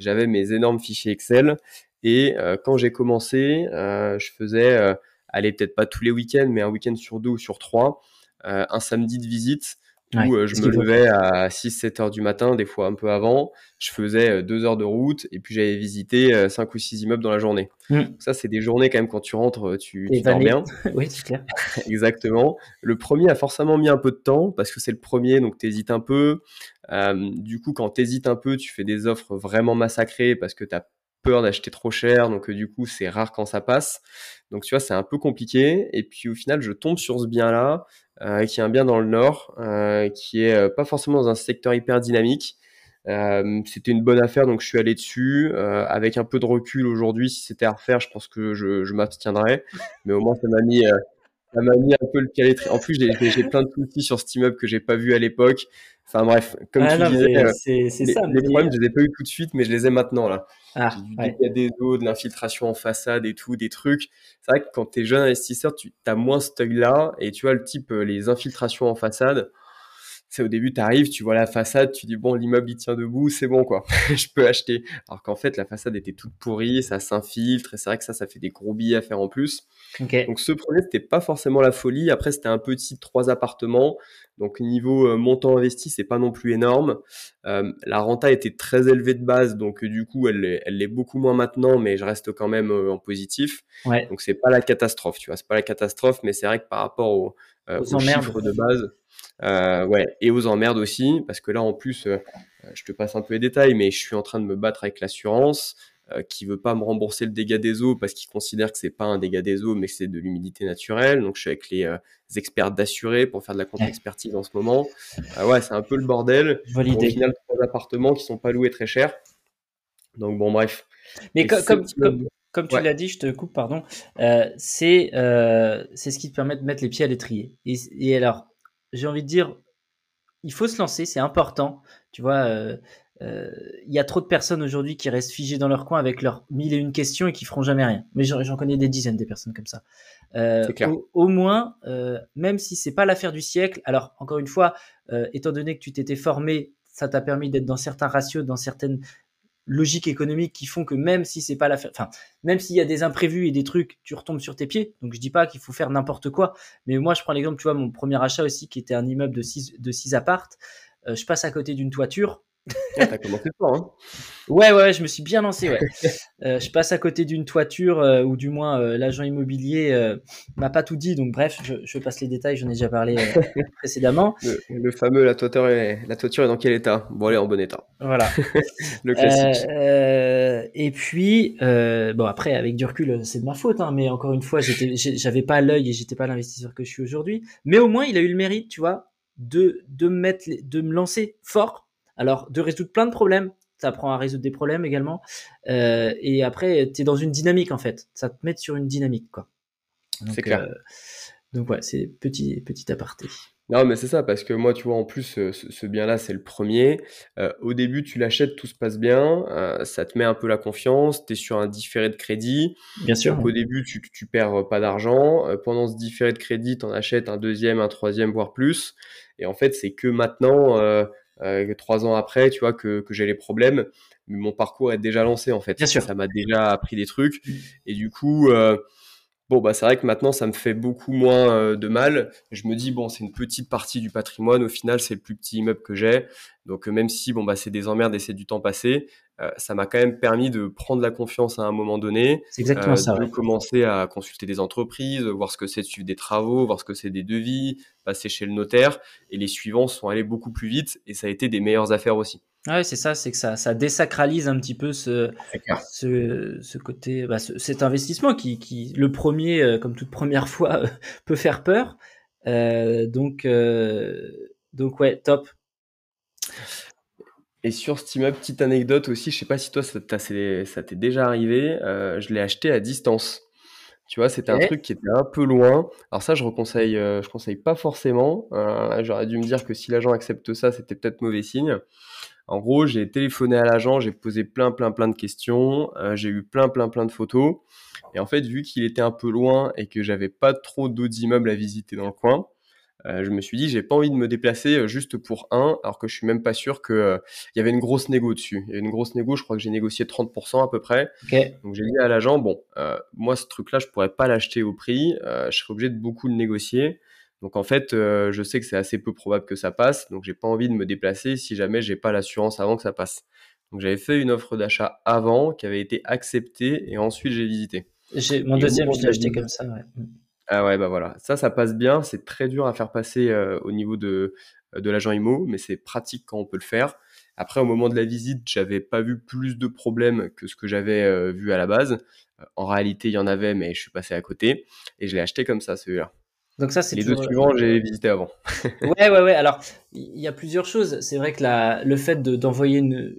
J'avais mes énormes fichiers Excel et quand j'ai commencé, je faisais, allez peut-être pas tous les week-ends, mais un week-end sur deux ou sur trois, un samedi de visite Ouais, où euh, je me levais à 6-7 heures du matin, des fois un peu avant. Je faisais euh, deux heures de route et puis j'avais visité euh, cinq ou six immeubles dans la journée. Mm. Donc ça, c'est des journées quand même quand tu rentres, tu, tu dors bien. oui, c'est clair. Exactement. Le premier a forcément mis un peu de temps parce que c'est le premier, donc t'hésites un peu. Euh, du coup, quand t'hésites un peu, tu fais des offres vraiment massacrées parce que t'as peur d'acheter trop cher, donc euh, du coup, c'est rare quand ça passe. Donc tu vois, c'est un peu compliqué. Et puis au final, je tombe sur ce bien-là, euh, qui est un bien dans le nord, euh, qui est euh, pas forcément dans un secteur hyper dynamique. C'était une bonne affaire, donc je suis allé dessus. Avec un peu de recul aujourd'hui, si c'était à refaire, je pense que je, je m'abstiendrais. Mais au moins, ça m'a mis, ça m'a mis un peu le l'étrier. En plus, j'ai, j'ai- plein de soucis sur cet immeuble que j'ai pas vu à l'époque. Enfin bref, comme Ah tu non, disais, euh, c'est c'est les, ça. les mais- problèmes, je les ai pas eu tout de suite, mais je les ai maintenant là. Ah, du ouais. dégât des eaux, de l'infiltration en façade et tout, des trucs. C'est vrai que quand tu es jeune investisseur, tu as moins ce œil-là. Et tu vois, le type, euh, les infiltrations en façade, c'est au début, tu arrives, tu vois la façade, tu dis, bon, l'immeuble, il tient debout, c'est bon, quoi. je peux acheter. Alors qu'en fait, la façade était toute pourrie, ça s'infiltre. Et c'est vrai que ça, ça fait des gros billets à faire en plus. Donc ce premier, c'était pas forcément la folie. Après, c'était un petit trois appartements. Donc niveau euh, montant investi, c'est pas non plus énorme. Euh, la renta était très élevée de base, donc euh, du coup, elle l'est- elle l'est beaucoup moins maintenant, mais je reste quand même euh, en positif. Ouais. Donc c'est pas la catastrophe, tu vois, c'est pas la catastrophe, mais c'est vrai que par rapport au, Aux aux chiffres de base, euh, ouais, et aux emmerdes aussi, parce que là en plus, euh, je te passe un peu les détails, mais je suis en train de me battre avec l'assurance. euh, qui veut pas me rembourser le dégât des eaux parce qu'il considère que c'est pas un dégât des eaux mais que c'est de l'humidité naturelle. Donc je suis avec les, euh, experts d'assurés pour faire de la contre-expertise en ce moment. Euh, ouais, c'est un peu le bordel. Validé. Au final, trois appartements qui sont pas loués très cher. Donc bon, bref. Mais comme, comme, tu l'as dit, je te coupe, pardon. c'est c'est ce qui te permet de mettre les pieds à l'étrier. Et, et alors, j'ai envie de dire, il faut se lancer, c'est important. Tu vois, euh, il y a trop de personnes aujourd'hui qui restent figées dans leur coin avec leurs mille et une questions et qui feront jamais rien. Mais j'en connais des dizaines des personnes comme ça. Euh, au, moins, euh, même si c'est pas l'affaire du siècle, alors encore une fois, étant donné que tu t'étais formé, ça t'a permis d'être dans certains ratios, dans certaines logiques économiques qui font que même si c'est pas l'affaire, enfin, même s'il y a des imprévus et des trucs, tu retombes sur tes pieds. Donc je dis pas qu'il faut faire n'importe quoi, mais moi je prends l'exemple, tu vois, mon premier achat aussi qui était un immeuble de 6 de six appartes, je passe à côté d'une toiture ah, t'as commencé fort, hein Ouais, ouais, je me suis bien lancé. Ouais. Euh, je passe à côté d'une toiture, euh, ou du moins euh, l'agent immobilier m'a pas tout dit, donc bref, je, passe les détails, j'en ai déjà parlé précédemment. Le, fameux la toiture, est, la toiture est dans quel état? Bon, elle est en bon état. Voilà. le classique. et puis, bon, après, avec du recul, c'est de ma faute, hein, mais encore une fois, j'avais pas l'œil et j'étais pas l'investisseur que je suis aujourd'hui. Mais au moins, il a eu le mérite, tu vois, de, de, mettre, de me lancer fort alors, de résoudre plein de problèmes, ça apprend à résoudre des problèmes également. Euh, et après, tu es dans une dynamique en fait. Ça te met sur une dynamique, quoi. C'est clair. Euh, donc ouais, c'est petit, petit aparté. Non, mais c'est ça, parce que moi, tu vois, en plus, euh, ce, bien-là, c'est le premier. au début, tu l'achètes, tout se passe bien, ça te met un peu la confiance, tu es sur un différé de crédit. Bien sûr. Donc, au début, tu, tu perds pas d'argent. pendant ce différé de crédit, tu en achètes un deuxième, un troisième, voire plus. Et en fait, c'est que maintenant, euh, trois ans après, tu vois, que, que j'ai les problèmes. Mais mon parcours est déjà lancé, en fait. Bien sûr. Ça m'a déjà appris des trucs. Mm. Et du coup, euh, bon, bah, c'est vrai que maintenant, ça me fait beaucoup moins euh, de mal. Je me dis, bon, c'est une petite partie du patrimoine. Au final, c'est le plus petit immeuble que j'ai. Donc, même si, bon, bah, c'est des emmerdes et c'est du temps passé, euh, ça m'a quand même permis de prendre la confiance à un moment donné. C'est exactement euh, ça. De commencer à consulter des entreprises, voir ce que c'est de suivre des travaux, voir ce que c'est des devis, passer chez le notaire. Et les suivants sont allés beaucoup plus vite et ça a été des meilleures affaires aussi. Ouais, c'est ça, c'est que ça, ça désacralise un petit peu ce, ce, ce, côté, bah, cet investissement qui, qui, le premier, euh, comme toute première fois, peut faire peur. Euh, donc, euh, donc ouais, top. Et sur ce immeuble, petite anecdote aussi, je sais pas si toi ça t'est déjà arrivé, euh, je l'ai acheté à distance. Tu vois, c'était un truc qui était un peu loin. Alors ça, je reconseille, euh, je conseille pas forcément. Euh, J'aurais dû me dire que si l'agent accepte ça, c'était peut-être mauvais signe. En gros, j'ai téléphoné à l'agent, j'ai posé plein, plein, plein de questions, euh, j'ai eu plein, plein, plein de photos. Et en fait, vu qu'il était un peu loin et que j'avais pas trop d'autres immeubles à visiter dans le coin, euh, je me suis dit, j'ai pas envie de me déplacer euh, juste pour un, alors que je suis même pas sûr que euh, il y avait une grosse négo dessus. Il y avait une grosse négo, je crois que j'ai négocié 30% à peu près. Donc j'ai dit à l'agent, bon, moi ce truc-là, je pourrais pas l'acheter au prix, je serais obligé de beaucoup le négocier. Donc en fait, je sais que c'est assez peu probable que ça passe, donc j'ai pas envie de me déplacer si jamais j'ai pas l'assurance avant que ça passe. Donc j'avais fait une offre d'achat avant qui avait été acceptée et ensuite j'ai visité. Mon deuxième, je l'ai acheté comme ça. Ouais. Ah ouais, bah voilà. Ça, ça passe bien. C'est très dur à faire passer euh, au niveau de, de l'agent IMO, mais c'est pratique quand on peut le faire. Après, au moment de la visite, j'avais pas vu plus de problèmes que ce que j'avais euh, vu à la base. En réalité, il y en avait, mais je suis passé à côté et je l'ai acheté comme ça, celui-là. Donc ça, c'est les deux suivants, j'ai visité avant. ouais, ouais, ouais. Alors, il y a plusieurs choses. C'est vrai que la, le fait d'envoyer une,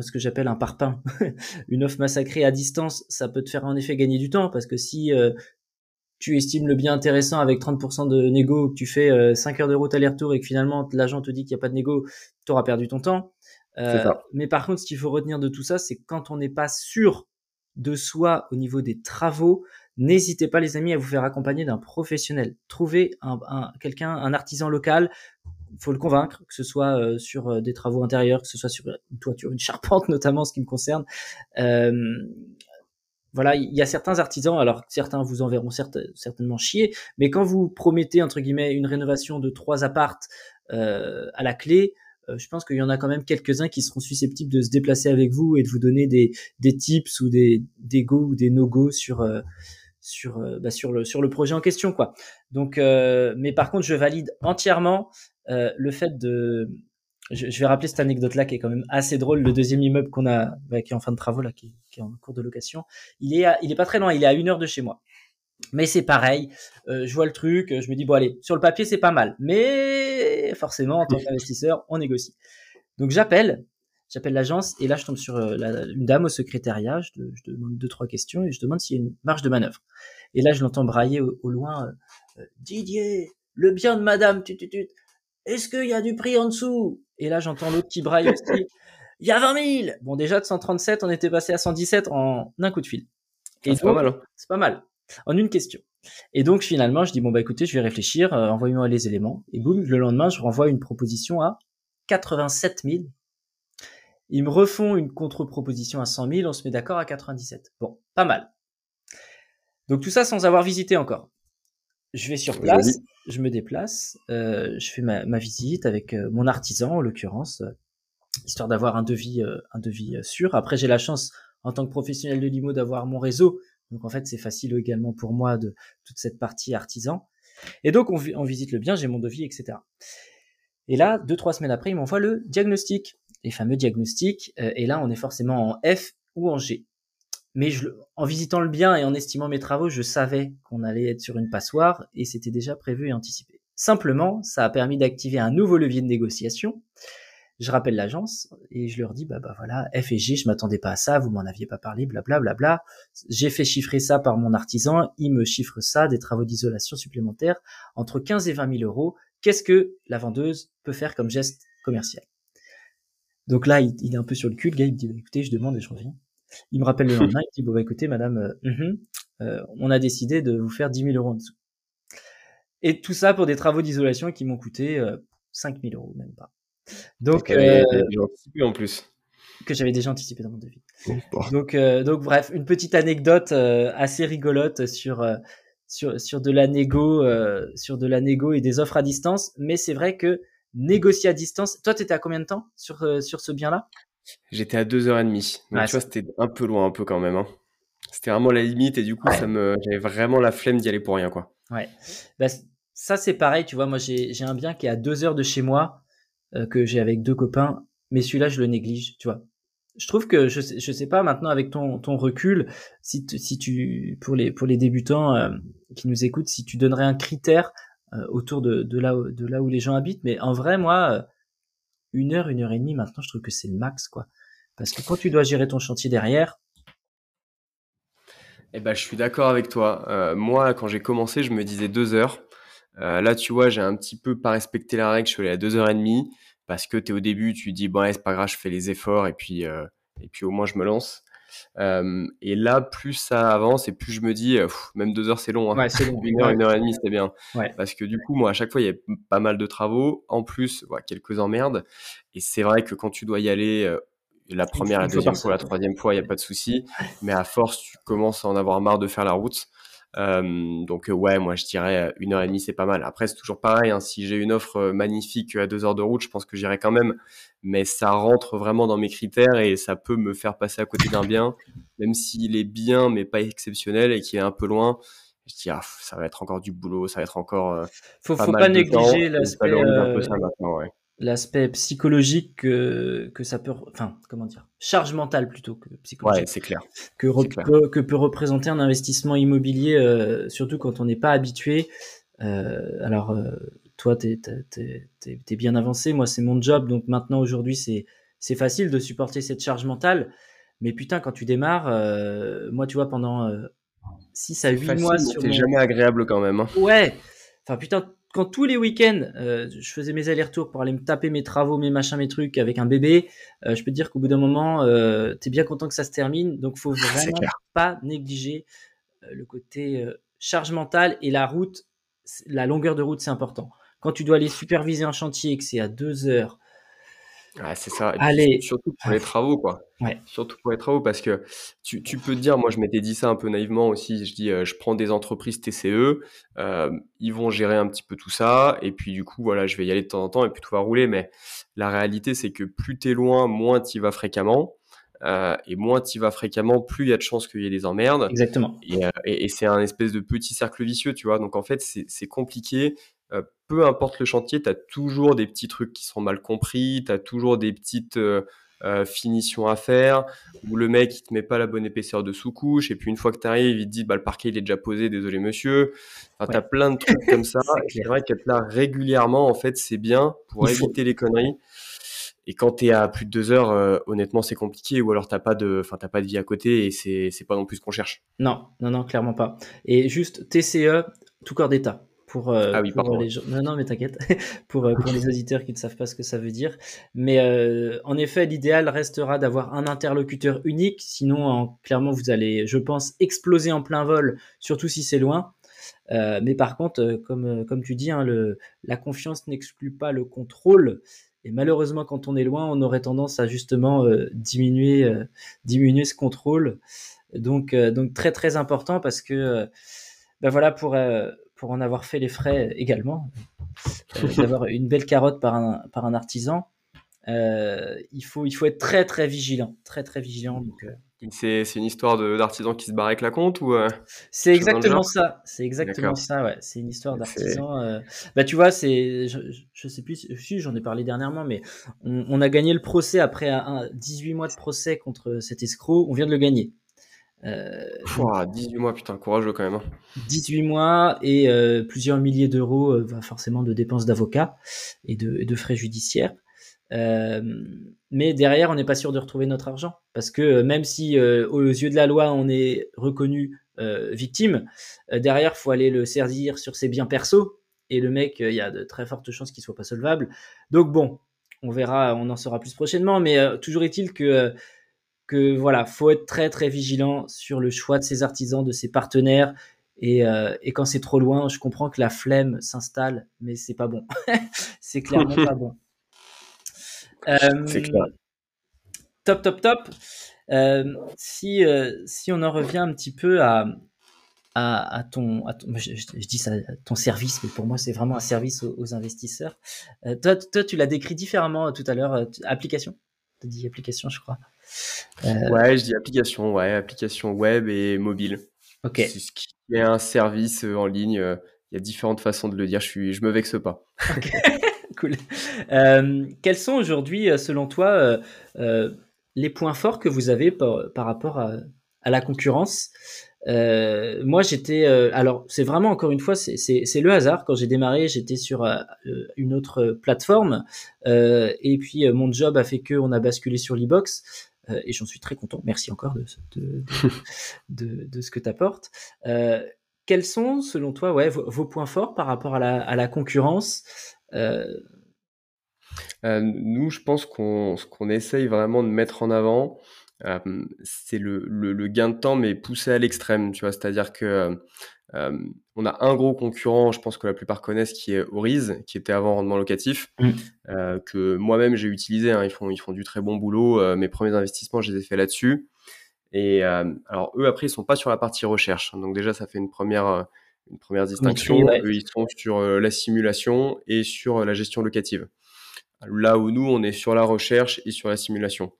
ce que j'appelle un parpaing, une offre massacrée à distance, ça peut te faire en effet gagner du temps parce que si euh, tu estimes le bien intéressant avec 30% de négo, que tu fais 5 euh, heures de route aller-retour et que finalement l'agent te dit qu'il n'y a pas de négo, tu auras perdu ton temps. Euh, mais par contre, ce qu'il faut retenir de tout ça, c'est quand on n'est pas sûr de soi au niveau des travaux, n'hésitez pas les amis à vous faire accompagner d'un professionnel. Trouvez un, un quelqu'un, un artisan local, faut le convaincre, que ce soit euh, sur des travaux intérieurs, que ce soit sur une toiture, une charpente notamment, ce qui me concerne. Euh, voilà, il y a certains artisans, alors certains vous enverront certainement chier, mais quand vous promettez entre guillemets une rénovation de trois appartes euh, à la clé, euh, je pense qu'il y en a quand même quelques-uns qui seront susceptibles de se déplacer avec vous et de vous donner des, des tips ou des, des go ou des no-go sur euh, sur bah, sur le sur le projet en question quoi. Donc, mais par contre, je valide entièrement le fait de je, vais rappeler cette anecdote-là qui est quand même assez drôle. Le deuxième immeuble qu'on a, bah, qui est en fin de travaux là, qui, qui est en cours de location. Il est, il est pas très loin, il est à une heure de chez moi. Mais c'est pareil, je vois le truc, je me dis bon allez, sur le papier c'est pas mal, mais forcément en tant qu'investisseur, on négocie. Donc j'appelle, j'appelle l'agence et là je tombe sur une dame au secrétariat, je, demande deux trois questions et je demande s'il y a une marge de manœuvre. Et là je l'entends brailler au, loin, Didier, le bien de Madame, tu, tu, tu, est-ce qu'il y a du prix en dessous? Et là, j'entends l'autre qui braille aussi. Il y a 20 000 Bon, déjà, de 137, on était passé à 117 en un coup de fil. Et c'est pas mal. Hein. C'est pas mal. En une question. Et donc, finalement, je dis, bon, bah écoutez, je vais réfléchir, euh, envoyez-moi les éléments. Et boum, le lendemain, je renvoie une proposition à 87 000. Ils me refont une contre-proposition à 100 000, on se met d'accord à 97. Bon, pas mal. Donc tout ça sans avoir visité encore. Je vais sur place, je me déplace, euh, je fais ma, visite avec euh, mon artisan en l'occurrence, euh, histoire d'avoir un devis, un devis sûr. Après, j'ai la chance en tant que professionnel de limo d'avoir mon réseau, donc en fait c'est facile également pour moi de toute cette partie artisan. Et donc on, on visite le bien, j'ai mon devis, etc. Et là, deux trois semaines après, il m'envoie le diagnostic, les fameux diagnostics. et là, on est forcément en F ou en G. Mais en visitant le bien et en estimant mes travaux, je savais qu'on allait être sur une passoire et c'était déjà prévu et anticipé. Simplement, ça a permis d'activer un nouveau levier de négociation. Je rappelle l'agence et je leur dis bah bah voilà F et G, je m'attendais pas à ça, vous m'en aviez pas parlé, blablabla. Bla, bla, bla. J'ai fait chiffrer ça par mon artisan, il me chiffre ça, des travaux d'isolation supplémentaires entre 15 et 20 000 euros. Qu'est-ce que la vendeuse peut faire comme geste commercial? Donc là, il, est un peu sur le cul, le gars il me dit bah, écoutez, je demande et je reviens. Il me rappelle le lendemain, il dit, bon, bah, écoutez, madame, euh, mhm, euh, on a décidé de vous faire 10 000 euros en dessous. Et tout ça pour des travaux d'isolation qui m'ont coûté euh, 5 000 euros, même pas. Donc, euh, anticipé en plus. Que j'avais déjà anticipé dans mon devis. Donc, euh, donc, bref, une petite anecdote assez rigolote sur, sur, sur de la négo, sur de la négo et des offres à distance. Mais c'est vrai que négocier à distance. Toi, tu étais à combien de temps sur, sur ce bien-là? J'étais à 2h30. Donc, tu vois, c'était un peu loin, un peu quand même. Hein. C'était vraiment la limite et du coup, ça me, j'avais vraiment la flemme d'y aller pour rien, quoi. Ouais. Bah, ça, c'est pareil, tu vois. Moi, j'ai, un bien qui est à 2 heures de chez moi, euh, que j'ai avec deux copains, mais celui-là, je le néglige, tu vois. Je trouve que je sais, je sais pas maintenant avec ton, ton recul, si, si tu, pour les, pour les débutants euh, qui nous écoutent, si tu donnerais un critère euh, autour de, là, où les gens habitent, mais en vrai, moi, une heure, une heure et demie, maintenant, je trouve que c'est le max, quoi. Parce que quand tu dois gérer ton chantier derrière. Eh ben, je suis d'accord avec toi. Euh, moi, quand j'ai commencé, je me disais deux heures. Euh, là, tu vois, j'ai un petit peu pas respecté la règle. Je suis allé à deux heures et demie parce que tu es au début, tu dis bon, c'est pas grave, je fais les efforts euh, et puis au moins je me lance. Euh, et là, plus ça avance et plus je me dis, euh, même deux heures, c'est long. Hein. c'est long. Une heure, une heure et demie, c'est bien. Parce que du coup, moi, à chaque fois, il y a pas mal de travaux. En plus, voilà, quelques emmerdes. Et c'est vrai que quand tu dois y aller, euh, la première, la deuxième fois, la troisième fois, il n'y a pas de souci. Mais à force, tu commences à en avoir marre de faire la route. Euh, donc ouais, moi je dirais une heure et demie, c'est pas mal. Après, c'est toujours pareil. Hein, si j'ai une offre magnifique à deux heures de route, je pense que j'irai quand même. Mais ça rentre vraiment dans mes critères et ça peut me faire passer à côté d'un bien, même s'il est bien mais pas exceptionnel et qu'il est un peu loin. Je dis ah, ça va être encore du boulot, ça va être encore. Euh, faut, faut pas négliger l'aspect. Euh, l'aspect psychologique que, que ça peut, enfin, comment dire, charge mentale plutôt que psychologique. Ouais, c'est clair. Que, Peut, que peut représenter un investissement immobilier, euh, surtout quand on n'est pas habitué. Euh, alors, euh, toi, tu es, bien avancé, moi, c'est mon job, donc maintenant, aujourd'hui, c'est, c'est facile de supporter cette charge mentale. Mais putain, quand tu démarres, moi, tu vois, pendant 6 à 8 mois. C'est jamais agréable quand même. Hein. Ouais. Enfin, putain, quand tous les week-ends, euh, je faisais mes allers-retours pour aller me taper mes travaux, mes machins, mes trucs avec un bébé, euh, je peux te dire qu'au bout d'un moment, euh, tu es bien content que ça se termine. Donc, faut vraiment pas négliger le côté charge mentale et la route, la longueur de route, c'est important. Quand tu dois aller superviser un chantier et que c'est à deux heures, c'est ça. Allez. Surtout pour les travaux, quoi. Surtout pour les travaux, parce que tu, tu peux te dire, moi je m'étais dit ça un peu naïvement aussi, je dis, euh, je prends des entreprises TCE, euh, ils vont gérer un petit peu tout ça, et puis du coup, voilà, je vais y aller de temps en temps, et puis tout va rouler, mais la réalité, c'est que plus tu es loin, moins tu y vas fréquemment, euh, et moins tu y vas fréquemment, plus il y a de chances qu'il y ait des emmerdes. Exactement. Et, et, et c'est un espèce de petit cercle vicieux, tu vois, donc en fait, c'est compliqué, euh, peu importe le chantier, tu as toujours des petits trucs qui sont mal compris, tu as toujours des petites, euh, euh, finition à faire, où le mec il te met pas la bonne épaisseur de sous-couche, et puis une fois que tu arrives, il te dit bah, le parquet il est déjà posé, désolé monsieur. Enfin, tu as plein de trucs comme ça. c'est vrai qu'être là régulièrement, en fait, c'est bien pour éviter les conneries. Et quand tu es à plus de deux heures, euh, honnêtement, c'est compliqué, ou alors t'as pas de, enfin, t'as pas de vie à côté, et c'est, c'est pas non plus ce qu'on cherche. Non, non, non, clairement pas. Et juste TCE, tout corps d'état pour, euh, ah oui, pour les gens. Non, non, mais t'inquiète, pour, euh, pour les auditeurs qui ne savent pas ce que ça veut dire. Mais euh, en effet, l'idéal restera d'avoir un interlocuteur unique. Sinon, clairement, vous allez, je pense, exploser en plein vol, surtout si c'est loin. mais par contre, comme, comme tu dis, hein, le, la confiance n'exclut pas le contrôle. Et malheureusement, quand on est loin, on aurait tendance à justement diminuer, diminuer ce contrôle. Donc, donc très très important parce que ben voilà pour pour en avoir fait les frais également, euh, d'avoir une belle carotte par un, par un artisan, euh, il, faut, il faut être très très vigilant, très très vigilant. Euh. c'est, une histoire d'artisan qui se barre avec la compte ou C'est exactement ça. C'est exactement ça. Ouais. C'est une histoire d'artisan. Bah tu vois, c'est je, je sais plus si j'en ai parlé dernièrement, mais on, a gagné le procès après un, 18 mois de procès contre cet escroc. On vient de le gagner. Euh, 18 mois, putain, courageux quand même. 18 hein. mois et euh, plusieurs milliers d'euros, euh, forcément, de dépenses d'avocat et de, de, frais judiciaires. Euh, mais derrière, on n'est pas sûr de retrouver notre argent. Parce que même si, aux yeux de la loi, on est reconnu victime, derrière, faut aller le servir sur ses biens perso. Et le mec, il y a de très fortes chances qu'il soit pas solvable. Donc bon, on verra, on en saura plus prochainement. Mais toujours est-il que que voilà, faut être très très vigilant sur le choix de ses artisans, de ses partenaires. Et, euh, et quand c'est trop loin, je comprends que la flemme s'installe, mais c'est pas bon. c'est clairement pas bon. c'est clair. Euh, top, top, top. Euh, si, si on en revient un petit peu à, à, ton, je, dis ça, ton service, mais pour moi c'est vraiment un service aux, investisseurs. toi, toi, tu l'as décrit différemment tout à l'heure. application, tu as dit application, je crois. Euh, ouais, je dis application, ouais, application web et mobile. Ok. C'est ce qui est un service euh, en ligne. Euh, il y a différentes façons de le dire. Je suis, je me vexe pas. cool. quels sont aujourd'hui, selon toi, les points forts que vous avez par, par rapport à, à, la concurrence? Moi, j'étais. alors, c'est vraiment encore une fois, c'est le hasard. Quand j'ai démarré, j'étais sur une autre plateforme, et puis mon job a fait que on a basculé sur l'e-box. Euh, et j'en suis très content. Merci encore de, ce que tu apportes. Euh, quels sont, selon toi, vos, points forts par rapport à la, concurrence? Euh? Nous, je pense qu'on ce qu'on essaye vraiment de mettre en avant, c'est le, gain de temps, mais poussé à l'extrême. Tu vois, c'est-à-dire que on a un gros concurrent, je pense que la plupart connaissent, qui est Oriz, qui était avant rendement locatif, mm. euh, que moi-même j'ai utilisé. Hein, ils, font, ils font du très bon boulot. Euh, mes premiers investissements, je les ai fait là-dessus. Et alors eux, après, ils sont pas sur la partie recherche. Donc déjà, ça fait une première, une première distinction. Eux, ils sont sur la simulation et sur la gestion locative. Là où nous, on est sur la recherche et sur la simulation.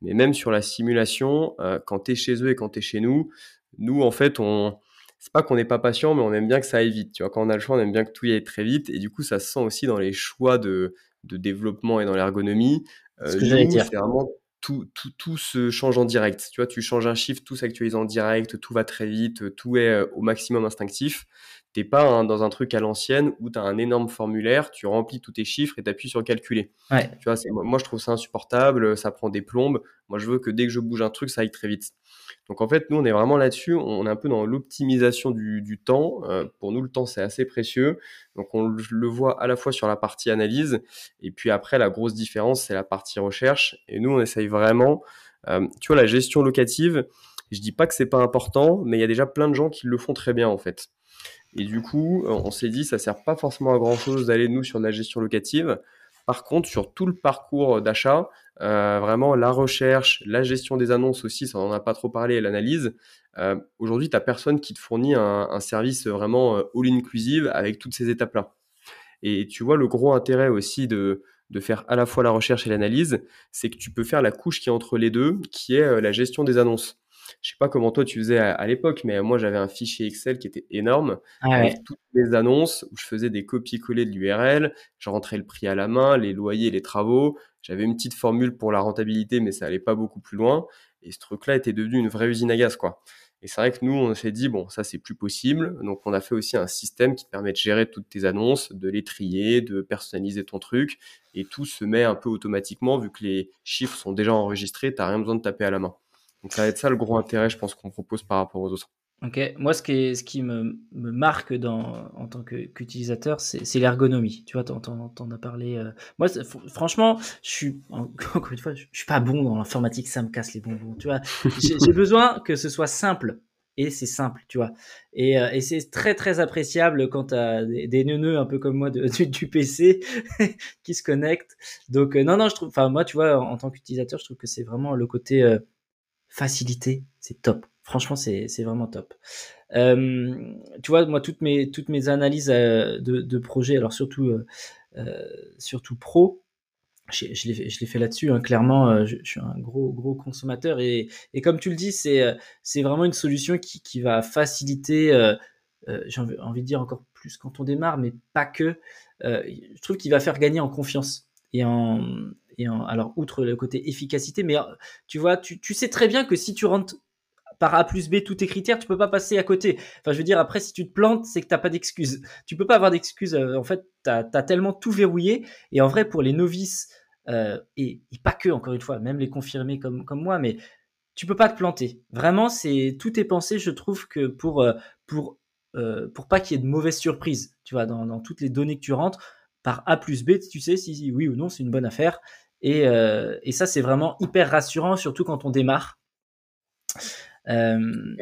Mais même sur la simulation, quand tu es chez eux et quand tu es chez nous, nous, en fait, on, c'est pas qu'on n'est pas patient, mais on aime bien que ça aille vite. Tu vois, quand on a le choix, on aime bien que tout y aille très vite. Et du coup, ça se sent aussi dans les choix de, de développement et dans l'ergonomie. Euh, ce que j'allais dire. C'est vraiment tout, tout, tout se change en direct. Tu vois, tu changes un chiffre, tout s'actualise en direct, tout va très vite, tout est euh, au maximum instinctif. T'es pas dans un truc à l'ancienne où tu as un énorme formulaire, tu remplis tous tes chiffres et tu appuies sur calculer. Ouais. Tu vois, moi, je trouve ça insupportable, ça prend des plombes. Moi, je veux que dès que je bouge un truc, ça aille très vite. Donc en fait, nous, on est vraiment là-dessus. On est un peu dans l'optimisation du, temps. Euh, pour nous, le temps, c'est assez précieux. Donc on le voit à la fois sur la partie analyse, et puis après, la grosse différence, c'est la partie recherche. Et nous, on essaye vraiment, euh, tu vois, la gestion locative. Je dis pas que c'est pas important, mais il y a déjà plein de gens qui le font très bien en fait. Et du coup, on s'est dit, ça sert pas forcément à grand chose d'aller nous sur de la gestion locative. Par contre, sur tout le parcours d'achat, euh, vraiment la recherche, la gestion des annonces aussi, ça n'en a pas trop parlé, l'analyse. Euh, aujourd'hui, tu n'as personne qui te fournit un, service vraiment euh, all-inclusive avec toutes ces étapes-là. Et tu vois, le gros intérêt aussi de faire à la fois la recherche et l'analyse, c'est que tu peux faire la couche qui est entre les deux, qui est la gestion des annonces. Je sais pas comment toi tu faisais à, l'époque, mais moi j'avais un fichier Excel qui était énorme ah avec toutes les annonces où je faisais des copier-coller de l'URL, je rentrais le prix à la main, les loyers, les travaux. J'avais une petite formule pour la rentabilité, mais ça allait pas beaucoup plus loin. Et ce truc-là était devenu une vraie usine à gaz, quoi. Et c'est vrai que nous, on s'est dit, bon, ça, c'est plus possible. Donc, on a fait aussi un système qui te permet de gérer toutes tes annonces, de les trier, de personnaliser ton truc. Et tout se met un peu automatiquement, vu que les chiffres sont déjà enregistrés, tu n'as rien besoin de taper à la main. Donc, ça va être ça le gros intérêt, je pense, qu'on propose par rapport aux autres. Ok, moi ce qui, me, marque en tant qu'utilisateur, c'est l'ergonomie. Tu vois, t'en en as parlé. Euh. Moi, franchement, je suis encore une fois, je, suis pas bon dans l'informatique, ça me casse les bonbons. Tu vois, j'ai besoin que ce soit simple et c'est simple, tu vois. Et, euh, et c'est très très appréciable quand tu as des, des neuneux un peu comme moi du, PC qui se connectent. Donc euh, non non, je trouve, enfin moi tu vois, en, tant qu'utilisateur, je trouve que c'est vraiment le côté facilité, c'est top. Franchement, c'est vraiment top. Euh, tu vois, moi, toutes mes, toutes mes analyses euh, de, de projets, alors surtout, euh, surtout pro, je, l'ai fait là-dessus. Hein. Clairement, je, je, suis un gros, gros consommateur. Et, et comme tu le dis, c'est vraiment une solution qui, qui va faciliter, j'ai envie, envie, de dire encore plus quand on démarre, mais pas que. je trouve qu'il va faire gagner en confiance et en, et alors outre le côté efficacité, mais tu vois, tu, sais très bien que si tu rentres par A plus B tous tes critères, tu peux pas passer à côté. Enfin, je veux dire, après, si tu te plantes, c'est que t'as pas d'excuses. Tu peux pas avoir d'excuses. Euh, en fait, tu as, tellement tout verrouillé. Et en vrai, pour les novices, euh, et, pas que, encore une fois, même les confirmés comme, moi, mais tu peux pas te planter. Vraiment, c'est tout est pensé, je trouve, que pour, euh, pour, pour pas qu'il y ait de mauvaises surprises, tu vois, dans, toutes les données que tu rentres, par A plus B, tu sais si oui ou non c'est une bonne affaire. Et, et ça, c'est vraiment hyper rassurant, surtout quand on démarre. Euh,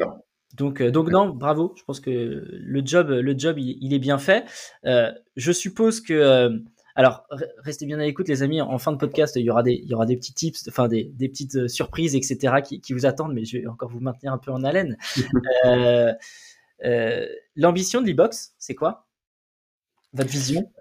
donc, euh, donc non, bravo. Je pense que le job, le job, il, est bien fait. Euh, je suppose que alors, restez bien à l'écoute, les amis. En fin de podcast, il y aura des, il y aura des petits tips, enfin des, des petites surprises, etc., qui, qui, vous attendent. Mais je vais encore vous maintenir un peu en haleine. euh, euh, L'ambition de l'e-box, c'est quoi? Votre vision?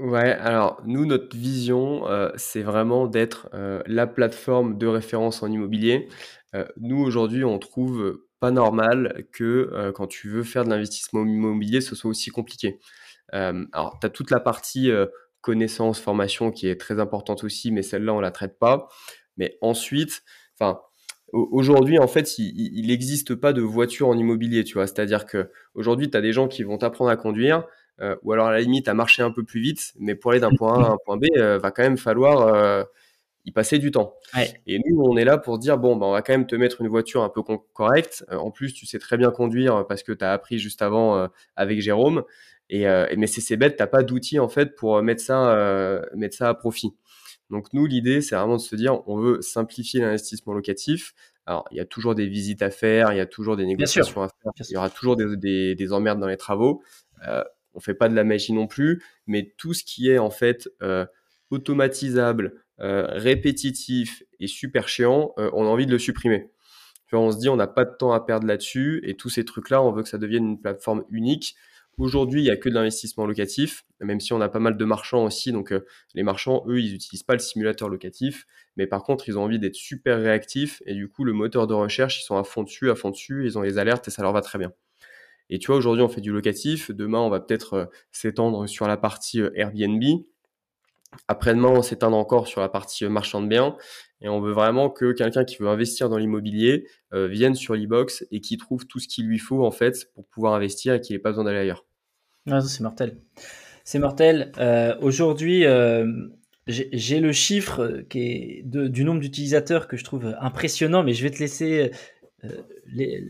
Ouais, alors nous, notre vision, euh, c'est vraiment d'être euh, la plateforme de référence en immobilier. Euh, nous, aujourd'hui, on trouve pas normal que quand tu veux faire de l'investissement immobilier, ce soit aussi compliqué. alors, tu as toute la partie connaissance, formation qui est très importante aussi, mais celle-là, on la traite pas. Mais ensuite, enfin, aujourd'hui, en fait, il n'existe pas de voiture en immobilier, tu vois. C'est-à-dire que aujourd'hui, tu as des gens qui vont t'apprendre à conduire, euh, ou alors à la limite à marcher un peu plus vite, mais pour aller d'un point A à un point B, euh, va quand même falloir euh, y passer du temps. Et nous, on est là pour dire bon, bah, on va quand même te mettre une voiture un peu correcte. en plus, tu sais très bien conduire parce que tu as appris juste avant avec Jérôme. Et, mais c'est bête, t'as pas d'outils en fait pour mettre ça, mettre ça à profit. Donc nous, l'idée, c'est vraiment de se dire, on veut simplifier l'investissement locatif. Alors, il y a toujours des visites à faire, il y a toujours des négociations à faire, il y aura toujours des, des, des emmerdes dans les travaux. Euh, on fait pas de la magie non plus, mais tout ce qui est en fait euh, automatisable, euh, répétitif et super chiant, euh, on a envie de le supprimer. On se dit on n'a pas de temps à perdre là-dessus et tous ces trucs-là, on veut que ça devienne une plateforme unique. Aujourd'hui, il n'y a que de l'investissement locatif, même si on a pas mal de marchands aussi. Donc, les marchands, eux, ils n'utilisent pas le simulateur locatif, mais par contre, ils ont envie d'être super réactifs et du coup, le moteur de recherche, ils sont à fond dessus, à fond dessus, ils ont les alertes et ça leur va très bien. Et tu vois, aujourd'hui, on fait du locatif. Demain, on va peut-être euh, s'étendre sur la partie euh, Airbnb. Après-demain, on s'étendre encore sur la partie euh, marchand de biens. Et on veut vraiment que quelqu'un qui veut investir dans l'immobilier vienne sur l'e-box et qui trouve tout ce qu'il lui faut, en fait, pour pouvoir investir et qu'il n'ait pas besoin d'aller ailleurs. Ah, c'est mortel. C'est mortel. aujourd'hui, j'ai le chiffre du nombre d'utilisateurs que je trouve impressionnant, mais je vais te laisser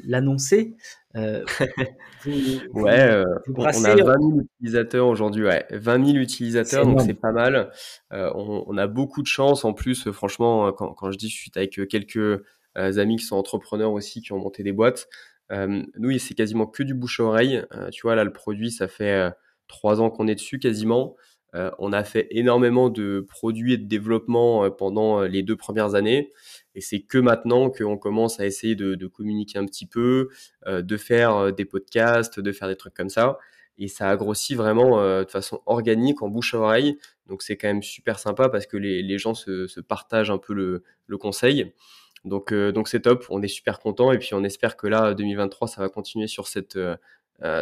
l'annoncer. Euh, ouais, euh, on a 20 000 utilisateurs aujourd'hui, ouais. 20 000 utilisateurs, donc c'est pas mal. Euh, on, on, a beaucoup de chance en plus, franchement, quand, quand je dis je suis avec quelques amis qui sont entrepreneurs aussi, qui ont monté des boîtes. nous, c'est quasiment que du bouche à oreille. tu vois, là, le produit, ça fait trois ans qu'on est dessus quasiment. on a fait énormément de produits et de développement pendant les deux premières années. Et c'est que maintenant qu'on commence à essayer de, de, communiquer un petit peu, euh, de faire euh, des podcasts, de faire des trucs comme ça. Et ça a grossi vraiment euh, de façon organique, en bouche à oreille. Donc c'est quand même super sympa parce que les, les gens se, se, partagent un peu le, le conseil. Donc, donc c'est top, on est super content et puis on espère que là, 2023, ça va continuer sur cette,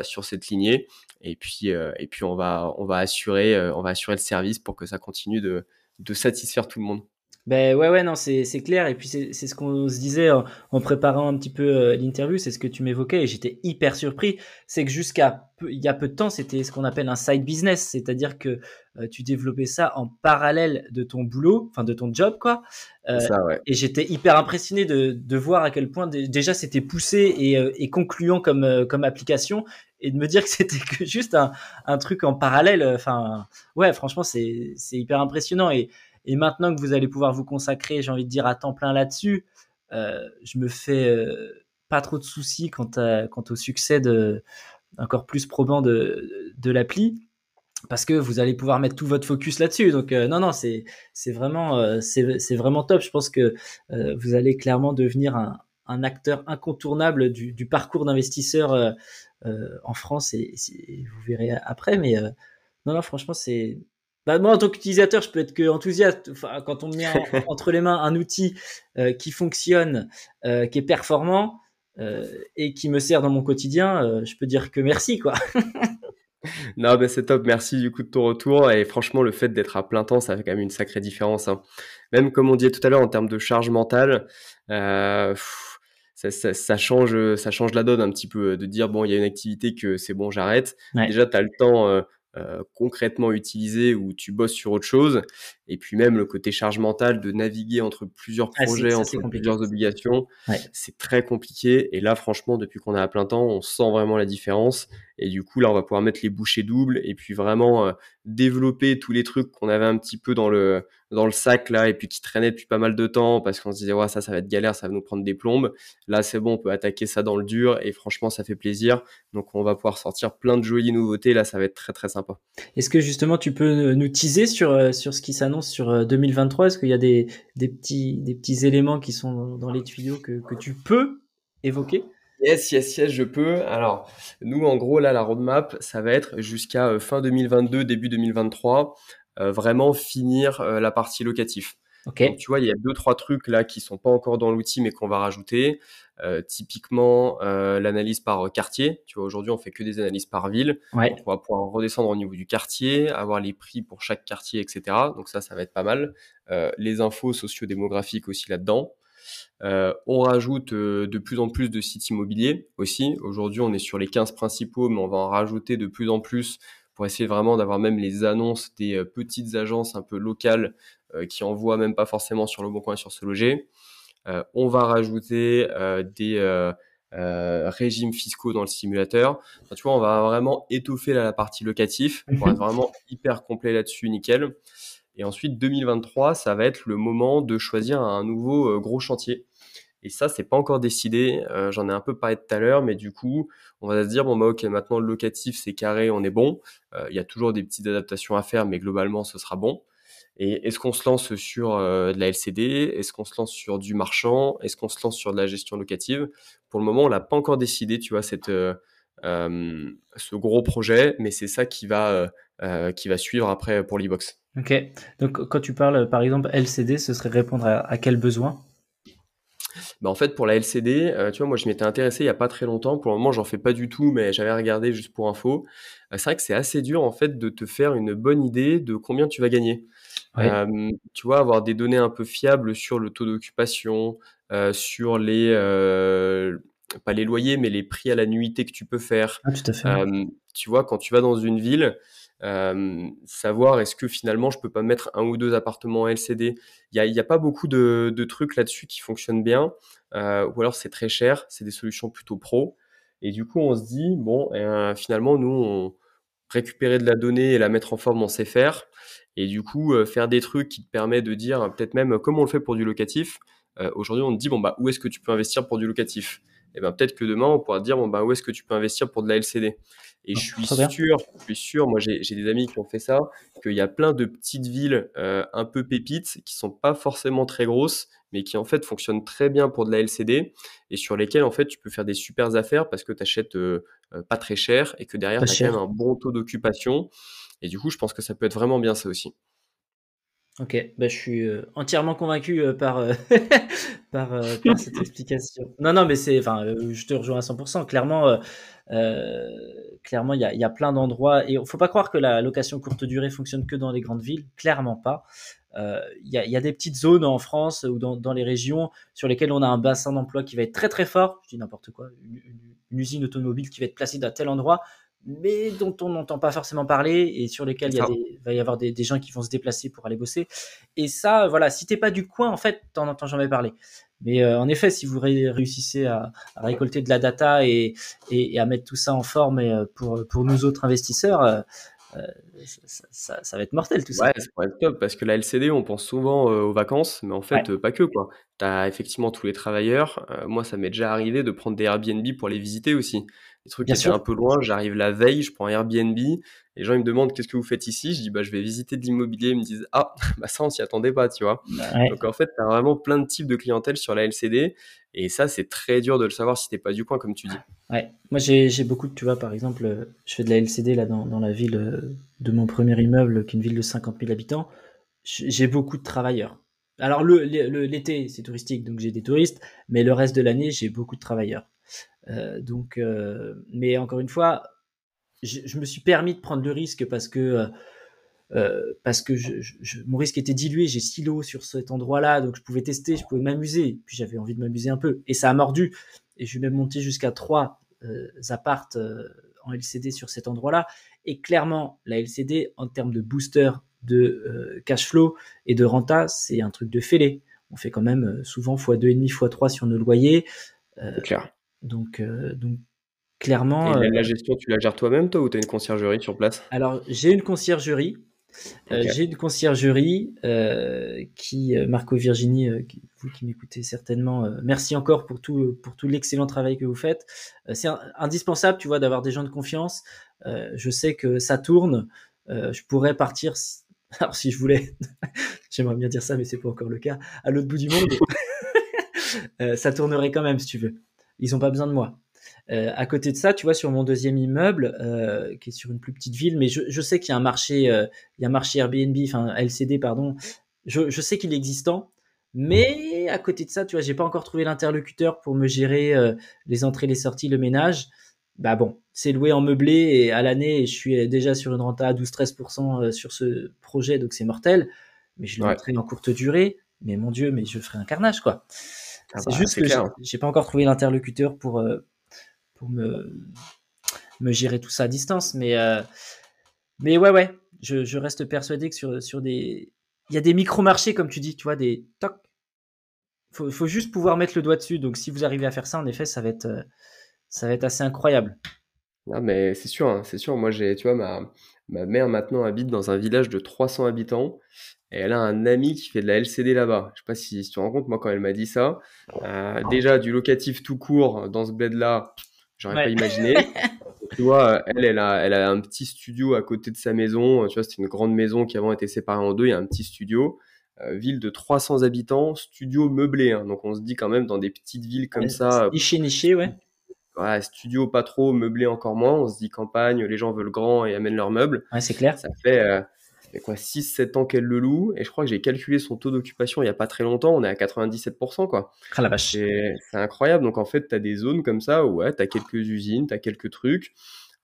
sur cette lignée. Et puis, et puis on va, on va assurer, on va assurer le service pour que ça continue de, de satisfaire tout le monde. Ben ouais, ouais, non, c'est clair. Et puis c'est ce qu'on se disait en, préparant un petit peu euh, l'interview, c'est ce que tu m'évoquais et j'étais hyper surpris. C'est que jusqu'à il y a peu de temps, c'était ce qu'on appelle un side business, c'est-à-dire que euh, tu développais ça en parallèle de ton boulot, enfin de ton job, quoi. Euh, ça, ouais. Et j'étais hyper impressionné de, de voir à quel point déjà c'était poussé et, et, concluant comme, comme application et de me dire que c'était que juste un, un truc en parallèle. Enfin, ouais, franchement, c'est hyper impressionnant et et maintenant que vous allez pouvoir vous consacrer, j'ai envie de dire, à temps plein là-dessus, euh, je me fais euh, pas trop de soucis quant, au succès de, encore plus probant de, l'appli parce que vous allez pouvoir mettre tout votre focus là-dessus. Donc euh, non, non, c'est vraiment c'est vraiment top. Je pense que vous allez clairement devenir un, acteur incontournable du, parcours d'investisseur en France et, vous verrez après. Mais non, non, franchement, c'est bah, moi, en tant qu'utilisateur, je peux être que enthousiaste. Enfin, quand on me met entre les mains un outil euh, qui fonctionne, euh, qui est performant euh, et qui me sert dans mon quotidien, je peux dire que merci, quoi. non, ben c'est top. Merci du coup de ton retour. Et franchement, le fait d'être à plein temps, ça fait quand même une sacrée différence. Hein. Même comme on disait tout à l'heure, en termes de charge mentale, ça, ça, change, ça change la donne un petit peu. De dire, bon, il y a une activité que c'est bon, j'arrête. Déjà, tu as le temps euh, concrètement utilisé où tu bosses sur autre chose. Et puis même le côté charge mentale de naviguer entre plusieurs ah, projets, entre plusieurs obligations, c'est très compliqué. Et là, franchement, depuis qu'on est à plein temps, on sent vraiment la différence. Et du coup, là, on va pouvoir mettre les bouchées doubles et puis vraiment euh, développer tous les trucs qu'on avait un petit peu dans le dans le sac là et puis qui traînaient depuis pas mal de temps parce qu'on se disait ouais ça ça va être galère, ça va nous prendre des plombes. Là, c'est bon, on peut attaquer ça dans le dur et franchement, ça fait plaisir. Donc, on va pouvoir sortir plein de jolies nouveautés. Là, ça va être très très sympa. Est-ce que justement, tu peux nous teaser sur euh, sur ce qui s'annonce sur 2023 euh, Est-ce qu'il y a des des petits des petits éléments qui sont dans les tuyaux que que tu peux évoquer? Yes, yes, yes, je peux. Alors, nous, en gros, là, la roadmap, ça va être jusqu'à euh, fin 2022, début 2023, euh, vraiment finir euh, la partie locatif. Ok. tu vois, il y a deux, trois trucs là qui sont pas encore dans l'outil, mais qu'on va rajouter. Typiquement, l'analyse par quartier. Tu vois, aujourd'hui, on fait que des analyses par ville. Ouais. on va pouvoir redescendre au niveau du quartier, avoir les prix pour chaque quartier, etc. Donc ça, ça va être pas mal. les infos socio-démographiques aussi là-dedans. Euh, on rajoute euh, de plus en plus de sites immobiliers aussi. Aujourd'hui, on est sur les 15 principaux, mais on va en rajouter de plus en plus pour essayer vraiment d'avoir même les annonces des euh, petites agences un peu locales qui envoient même pas forcément sur le bon coin sur ce loger. On va rajouter des régimes fiscaux dans le simulateur. tu vois, on va vraiment étoffer la partie locatif pour être vraiment hyper complet là-dessus, nickel. Et ensuite, 2023, ça va être le moment de choisir un nouveau euh, gros chantier. Et ça, c'est pas encore décidé. Euh, j'en ai un peu parlé tout à l'heure, mais du coup, on va se dire bon bah ok, maintenant le locatif c'est carré, on est bon. Euh, il y a toujours des petites adaptations à faire, mais globalement, ce sera bon. Et est-ce qu'on se lance sur de la LCD Est-ce qu'on se lance sur du marchand? Est-ce qu'on se lance sur de la gestion locative? Pour le moment, on l'a pas encore décidé. Tu vois cette ce gros projet, mais c'est ça qui va qui va suivre après pour l'e-box. Ok. Donc, quand tu parles, par exemple, LCD, ce serait répondre à, quel besoin? Bah en fait, pour la LCD, euh, tu vois, moi, je m'étais intéressé il y a pas très longtemps. Pour le moment, j'en fais pas du tout, mais j'avais regardé juste pour info. Euh, c'est vrai que c'est assez dur, en fait, de te faire une bonne idée de combien tu vas gagner. Euh, tu vois, avoir des données un peu fiables sur le taux d'occupation, sur les, pas les loyers, mais les prix à la nuitée que tu peux faire. Ah, tout à fait. tu vois, quand tu vas dans une ville, euh, savoir est-ce que finalement je peux pas mettre un ou deux appartements LCD. Il n'y a, a, pas beaucoup de, de trucs là-dessus qui fonctionnent bien, euh, ou alors c'est très cher, c'est des solutions plutôt pro. Et du coup, on se dit, bon, euh, finalement, nous, on récupérer de la donnée et la mettre en forme, on sait faire. Et du coup, euh, faire des trucs qui te permettent de dire, peut-être même comme on le fait pour du locatif, aujourd'hui, on te dit, bon, bah, où est-ce que tu peux investir pour du locatif? Et ben peut-être que demain on pourra te dire bon bah où est-ce que tu peux investir pour de la LCD et je suis sûr je suis sûr moi j'ai des amis qui ont fait ça qu'il y a plein de petites villes euh, un peu pépites qui sont pas forcément très grosses mais qui en fait fonctionnent très bien pour de la LCD et sur lesquelles en fait tu peux faire des super affaires parce que tu achètes euh, euh, pas très cher et que derrière tu as quand même un bon taux d'occupation et du coup je pense que ça peut être vraiment bien ça aussi Ok, bah, je suis euh, entièrement convaincu euh, par, euh, par, par, cette explication. Non, non, mais c'est, enfin, je te rejoins à 100%. Clairement, clairement, il y a, y a, plein d'endroits et il faut pas croire que la location courte durée fonctionne que dans les grandes villes. Clairement pas. Il y, a, y, a, des petites zones en France ou dans, dans, les régions sur lesquelles on a un bassin d'emploi qui va être très très fort. Je dis n'importe quoi. Une, une, usine automobile qui va être placée dans tel endroit mais dont on n'entend pas forcément parler et sur lesquels il va y avoir des, gens qui vont se déplacer pour aller bosser. Et ça, voilà, si t'es pas du coin, en fait, t'en entends jamais parler. Mais euh, en effet, si vous réussissez à, récolter de la data et, et, à mettre tout ça en forme et, euh, pour, pour nous autres investisseurs, euh, ça, ça, va être mortel tout ça. Ouais, ça pourrait être top parce que la LCD, on pense souvent aux vacances, mais en fait, pas que quoi. Tu as effectivement tous les travailleurs. moi, ça m'est déjà arrivé de prendre des Airbnb pour les visiter aussi des trucs qui un peu loin. J'arrive la veille, je prends Airbnb. Les gens ils me demandent qu'est-ce que vous faites ici? Je dis bah je vais visiter de l'immobilier. Ils me disent ah bah ça on s'y attendait pas, tu vois. Donc en fait tu as vraiment plein de types de clientèle sur la LCD et ça c'est très dur de le savoir si t'es pas du coin comme tu dis. Ouais, moi j'ai beaucoup tu vois par exemple je fais de la LCD là dans, dans la ville euh, de mon premier immeuble qui est une ville de 50 000 habitants. J'ai beaucoup de travailleurs. Alors l'été le, l'été c'est touristique donc j'ai des touristes, mais le reste de l'année j'ai beaucoup de travailleurs. Euh, donc, euh, mais encore une fois, je, me suis permis de prendre le risque parce que euh, parce que je, mon risque était dilué. J'ai silo sur cet endroit-là, donc je pouvais tester, je pouvais m'amuser. Puis j'avais envie de m'amuser un peu, et ça a mordu. Et je suis même monté jusqu'à trois euh, appartes en LCD sur cet endroit-là. Et clairement, la LCD en termes de booster de cash flow et de renta, c'est un truc de fêlé. On fait quand même souvent x2,5, x3 sur nos loyers. Clair. Donc, euh, donc clairement. Et la, euh, gestion, tu la gères toi-même, toi, ou tu as une conciergerie sur place? Alors, j'ai une conciergerie. Euh, j'ai une conciergerie qui, Marco Virginie, vous qui m'écoutez certainement, merci encore pour tout, pour tout l'excellent travail que vous faites. c'est indispensable, tu vois, d'avoir des gens de confiance. je sais que ça tourne. je pourrais partir, alors si je voulais, j'aimerais bien dire ça, mais c'est pas encore le cas, à l'autre bout du monde. ça tournerait quand même, si tu veux ils ont pas besoin de moi. Euh, à côté de ça, tu vois, sur mon deuxième immeuble, euh, qui est sur une plus petite ville, mais je, je sais qu'il y a un marché, euh, il y a un marché Airbnb, enfin LCD, pardon. Je, je sais qu'il est existant, mais à côté de ça, tu vois, j'ai pas encore trouvé l'interlocuteur pour me gérer euh, les entrées, les sorties, le ménage. Bah bon, c'est loué en meublé et à l'année, je suis déjà sur une renta à 12-13% euh, sur ce projet, donc c'est mortel. Mais je le ouais. en courte durée. Mais mon Dieu, mais je ferai un carnage, quoi. Ah c'est bah, juste que j'ai pas encore trouvé l'interlocuteur pour, euh, pour me, me gérer tout ça à distance. Mais, euh, mais ouais, ouais, je, je, reste persuadé que sur, sur des. Il y a des micro-marchés, comme tu dis, tu vois, des toc. Faut, faut juste pouvoir mettre le doigt dessus. Donc, si vous arrivez à faire ça, en effet, ça va être, euh, ça va être assez incroyable. Non, mais c'est sûr, hein, c'est sûr. Moi, j'ai, tu vois, ma, ma mère maintenant habite dans un village de 300 habitants et elle a un ami qui fait de la LCD là-bas. Je sais pas si, tu te rends compte, moi, quand elle m'a dit ça, euh, déjà, du locatif tout court dans ce bled-là, j'aurais pas imaginé. tu vois, elle, elle a, elle a un petit studio à côté de sa maison. Tu vois, c'était une grande maison qui avant été séparée en deux. Il y a un petit studio. Euh, ville de 300 habitants, studio meublé. Hein. Donc, on se dit quand même dans des petites villes comme ça. Niché, niché, ouais. Studio pas trop, meublé encore moins. On se dit campagne, les gens veulent grand et amènent leurs meubles. Ouais, c'est clair. Ça fait, euh, quoi 6-7 ans qu'elle le loue et je crois que j'ai calculé son taux d'occupation il y a pas très longtemps, on est à 97% quoi. Ah la vache. C'est incroyable. Donc en fait, tu as des zones comme ça où ouais, tu as quelques usines, tu as quelques trucs.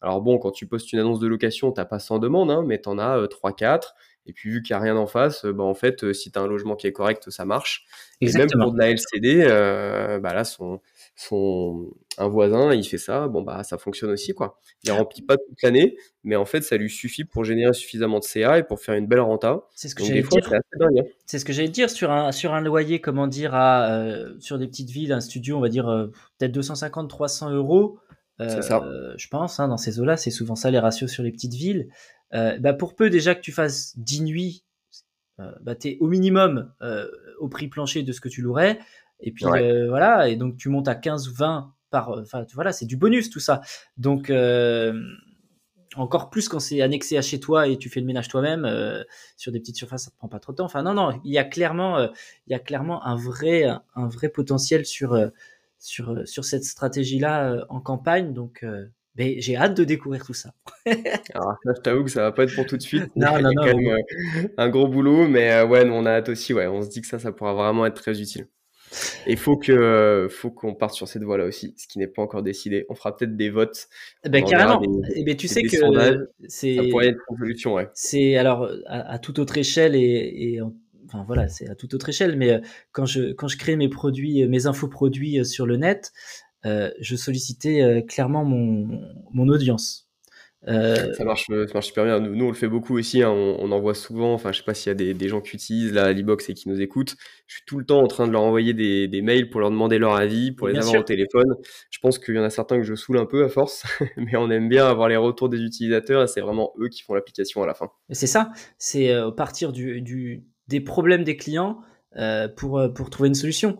Alors bon, quand tu postes une annonce de location, t'as pas 100 demandes, hein, mais tu en as 3-4. Euh, et puis vu qu'il n'y a rien en face, euh, bah, en fait, euh, si tu as un logement qui est correct, ça marche. Exactement. Et même pour de la LCD, euh, bah là, son, son, un voisin, il fait ça, bon bah ça fonctionne aussi quoi. Il remplit pas toute l'année, mais en fait ça lui suffit pour générer suffisamment de CA et pour faire une belle renta. C'est ce que j'allais dire. Hein. C'est ce que j'allais dire sur un sur un loyer, comment dire, à, euh, sur des petites villes, un studio, on va dire euh, peut-être 250-300 euros. Euh, ça. je pense, hein, dans ces eaux-là, c'est souvent ça les ratios sur les petites villes. bah pour peu déjà que tu fasses 10 nuits, bah t'es au minimum au prix plancher de ce que tu louerais. Et puis voilà, et donc tu montes à 15 ou 20 enfin voilà, c'est du bonus tout ça. Donc euh, encore plus quand c'est annexé à chez toi et tu fais le ménage toi-même euh, sur des petites surfaces, ça te prend pas trop de temps. Enfin non non, il y a clairement euh, il y a clairement un vrai un vrai potentiel sur sur sur cette stratégie là en campagne. Donc Mais j'ai hâte de découvrir tout ça. Alors je t'avoue que ça va pas être pour tout de suite. non, non, non, quand même euh, un gros boulot, mais ouais, on a hâte aussi. Ouais, on se dit que ça, ça pourra vraiment être très utile. Et il faut que faut qu'on parte sur cette voie-là aussi, ce qui n'est pas encore décidé. On fera peut-être des votes. Eh ben, carrément. et eh ben, tu sais que c'est ça pourrait être une solution, ouais. C'est alors à, toute autre échelle et, enfin voilà, c'est à toute autre échelle. Mais euh, quand je quand je crée mes produits, mes infoproduits euh, sur le net, euh, je sollicitais clairement mon mon audience. Euh, ça, marche, ça marche super bien. Nous, on le fait beaucoup aussi. Hein. On, on, envoie souvent. Enfin, je sais pas s'il y a des, des, gens qui utilisent la l'e-box et qui nous écoutent. Je suis tout le temps en train de leur envoyer des, des mails pour leur demander leur avis, pour les avoir au téléphone. Je pense qu'il y en a certains que je saoule un peu à force, mais on aime bien avoir les retours des utilisateurs et c'est vraiment eux qui font l'application à la fin. C'est ça. C'est euh, partir du, du, des problèmes des clients euh, pour, euh, pour trouver une solution.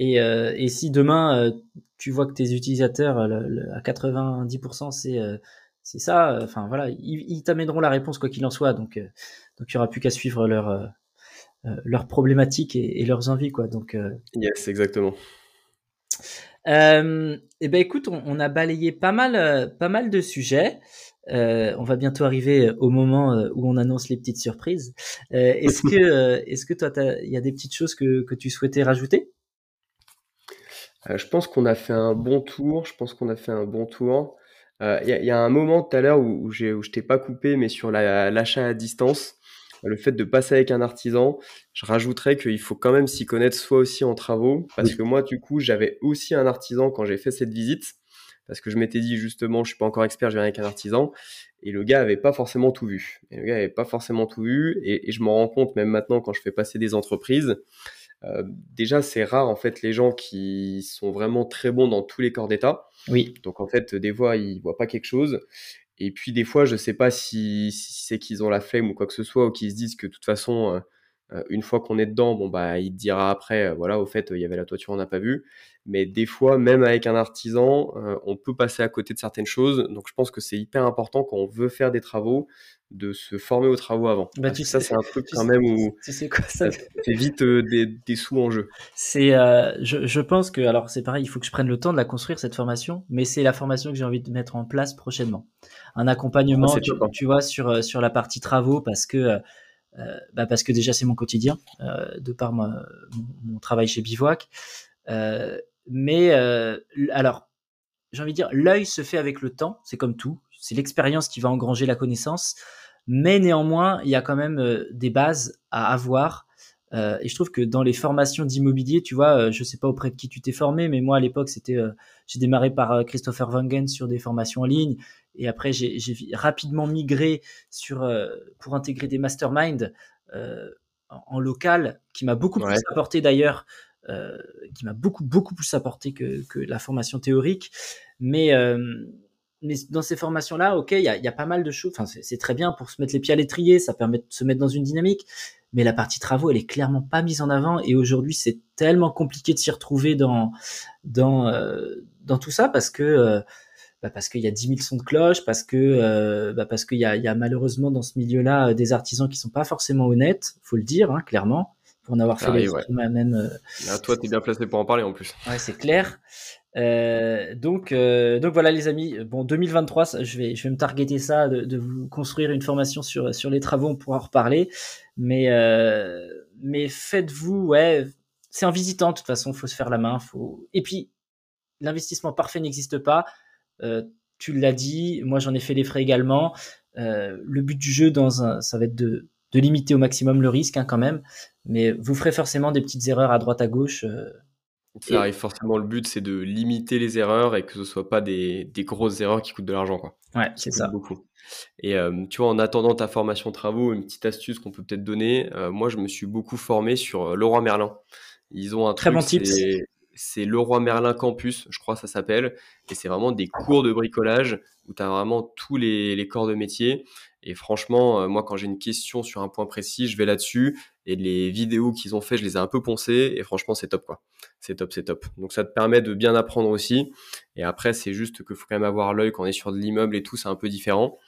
Et, euh, et si demain tu vois que tes utilisateurs à 90% c'est c'est ça. Euh, enfin voilà, ils, t'amèneront la réponse quoi qu'il en soit. Donc euh, donc il y aura plus qu'à suivre leur euh, leurs problématiques et, leurs envies quoi. Donc yes, exactement. et eh ben écoute, on, a balayé pas mal pas mal de sujets. on va bientôt arriver au moment où on annonce les petites surprises. est-ce que, est-ce que toi, il y a des petites choses que, que tu souhaitais rajouter? Je pense qu'on a fait un bon tour. Je pense qu'on a fait un bon tour. Euh, il y, a un moment tout à l'heure où, où, où je t'ai pas coupé, mais sur l'achat à distance, le fait de passer avec un artisan, je rajouterais qu'il faut quand même s'y connaître soi aussi en travaux, parce que moi, du coup, j'avais aussi un artisan quand j'ai fait cette visite, parce que je m'étais dit justement, je suis pas encore expert, je viens avec un artisan, et le gars avait pas forcément tout vu. Et le gars avait pas forcément tout vu, et, et je m'en rends compte même maintenant quand je fais passer des entreprises. Euh, déjà, c'est rare en fait les gens qui sont vraiment très bons dans tous les corps d'état. Oui. Donc en fait, des fois, ils voient pas quelque chose. Et puis des fois, je sais pas si, c'est qu'ils ont la flemme ou quoi que ce soit, ou qu'ils se disent que de toute façon, euh, euh, une fois qu'on est dedans, bon bah il te dira après, voilà, au fait, il y avait la toiture, on n'a pas vu. Mais des fois, même avec un artisan, on peut passer à côté de certaines choses. Donc je pense que c'est hyper important quand on veut faire des travaux de se former aux travaux avant. Bah, tu ça, c'est un truc quand même où tu sais quoi, ça vite euh, des, des, sous en jeu. C'est, euh, je, je, pense que, alors c'est pareil, il faut que je prenne le temps de la construire cette formation, mais c'est la formation que j'ai envie de mettre en place prochainement. Un accompagnement, ah, tu, tu, vois, sur euh, sur la partie travaux, parce que euh, bah parce que déjà c'est mon quotidien, de par ma, mon, travail chez Bivouac. mais alors, j'ai envie de dire, l'œil se fait avec le temps, c'est comme tout c'est l'expérience qui va engranger la connaissance, mais néanmoins, il y a quand même euh, des bases à avoir. Euh, et je trouve que dans les formations d'immobilier, tu vois, euh, je sais pas auprès de qui tu t'es formé, mais moi à l'époque, c'était, j'ai démarré par Christopher Wangen sur des formations en ligne, et après j'ai rapidement migré sur pour intégrer des masterminds en, local, qui m'a beaucoup plus apporté d'ailleurs, qui m'a beaucoup beaucoup plus apporté que, que la formation théorique, mais mais dans ces formations-là, ok, il y a, y a, pas mal de choses. Enfin, c'est très bien pour se mettre les pieds à l'étrier, ça permet de se mettre dans une dynamique. Mais la partie travaux, elle est clairement pas mise en avant. Et aujourd'hui, c'est tellement compliqué de s'y retrouver dans dans euh, dans tout ça parce que euh, bah parce qu'il y a 10 000 sons de cloche, parce que euh, bah parce qu'il y a, y a malheureusement dans ce milieu-là des artisans qui sont pas forcément honnêtes, faut le dire, hein, clairement pour en avoir fait les même. Ah, toi, tu es bien placé pour en parler en plus. Ouais, c'est clair. Euh, donc, euh, donc voilà les amis. Bon, 2023, je vais, je vais me targeter ça, de, de, vous construire une formation sur sur les travaux, on pourra en reparler. Mais euh, mais faites-vous, ouais, c'est en visitant. De toute façon, faut se faire la main. Faut. Et puis, l'investissement parfait n'existe pas. Euh, tu l'as dit. Moi, j'en ai fait les frais également. Euh, le but du jeu, dans un, ça va être de de limiter au maximum le risque hein, quand même. Mais vous ferez forcément des petites erreurs à droite à gauche. Ça arrive forcément, le but, c'est de limiter les erreurs et que ce soit pas des, des grosses erreurs qui coûtent de l'argent. Quoi. Ouais, c'est ça. Beaucoup. Et euh, tu vois, en attendant ta formation travaux, une petite astuce qu'on peut peut-être donner, euh, moi, je me suis beaucoup formé sur Leroy Merlin. Ils ont un très bon type. C'est Leroy Merlin Campus, je crois ça s'appelle. Et c'est vraiment des cours de bricolage où tu as vraiment tous les, les corps de métier. Et franchement, moi, quand j'ai une question sur un point précis, je vais là-dessus. Et les vidéos qu'ils ont fait, je les ai un peu poncées. Et franchement, c'est top, quoi c'est top, c'est top. Donc ça te permet de bien apprendre aussi. Et après, c'est juste qu'il faut quand même avoir l'œil quand on est sur de l'immeuble et tout, c'est un peu différent.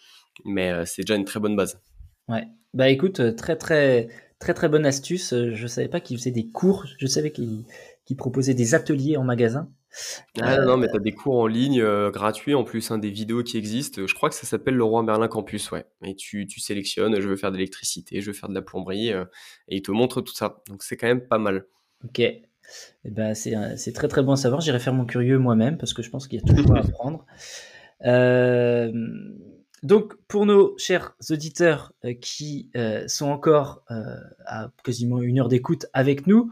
Mais euh, c'est déjà une très bonne base. Ouais. Bah écoute, euh, très très très très bonne astuce. Euh, je savais pas qu'ils faisaient des cours. Je savais qu'ils proposaient des ateliers en magasin. Ah non, mais tu as des cours en ligne gratuits en plus, hein, des vidéos qui existent. Je crois que ça s'appelle le Roi Merlin Campus, ouais. Et tu, tu sélectionnes, je veux faire de l'électricité, je veux faire de la plomberie, et ils te montrent tout ça. Donc c'est quand même pas mal. Ok. Eh ben, c'est très très bon à savoir. J'irai faire mon curieux moi-même parce que je pense qu'il y a toujours à apprendre. Euh, donc, pour nos chers auditeurs euh, qui euh, sont encore à quasiment une heure d'écoute avec nous,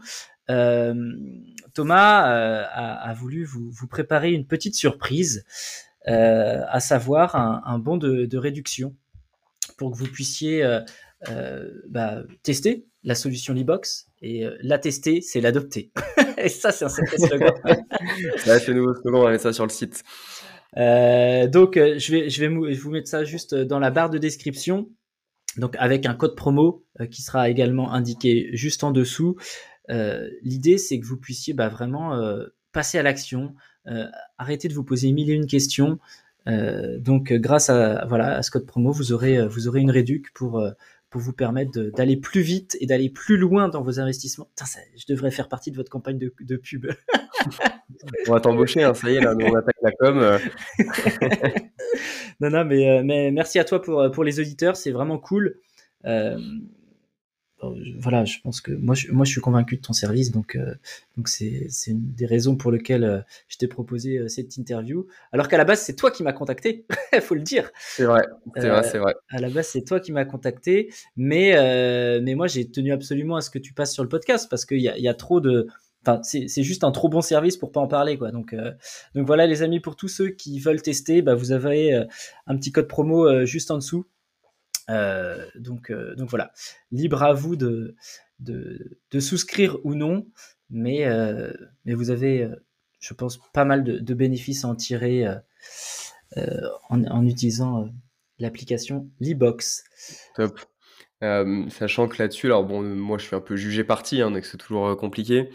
Thomas a, voulu vous, préparer une petite surprise, à savoir un, bon de, réduction pour que vous puissiez bah, tester la solution Libox et la tester, c'est l'adopter. et ça, c'est un sacré slogan. c'est nouveau slogan, on va mettre ça sur le site. Euh, donc, euh, je vais, je vais vous mettre ça juste dans la barre de description. Donc, avec un code promo euh, qui sera également indiqué juste en dessous. L'idée, c'est que vous puissiez bah, vraiment passer à l'action, arrêter de vous poser mille et une questions. donc, grâce à, voilà, à ce code promo, vous aurez, vous aurez une réduc pour pour vous permettre d'aller plus vite et d'aller plus loin dans vos investissements. je devrais faire partie de votre campagne de, de pub. on va t'embaucher, hein, ça y est, là, on attaque la com. Euh. non, non, mais, euh, mais merci à toi pour, pour les auditeurs, c'est vraiment cool. Euh, voilà, je pense que moi, je, moi, je suis convaincu de ton service, donc euh, donc c'est une des raisons pour lesquelles euh, je t'ai proposé euh, cette interview. Alors qu'à la base, c'est toi qui m'as contacté, il faut le dire. C'est vrai, c'est vrai, c'est vrai. À la base, c'est toi qui m'as contacté, mais mais moi, j'ai tenu absolument à ce que tu passes sur le podcast parce qu'il y a, y a trop de Enfin, c'est juste un trop bon service pour pas en parler, quoi. Donc, donc voilà, les amis, pour tous ceux qui veulent tester, bah, vous avez un petit code promo juste en dessous donc, euh, donc voilà, libre à vous de, de, souscrire ou non, mais, euh, mais vous avez, je pense, pas mal de, bénéfices à en tirer en, utilisant l'application Libox. Top. Sachant que là-dessus, alors bon, moi je suis un peu jugé parti, hein, donc c'est toujours compliqué.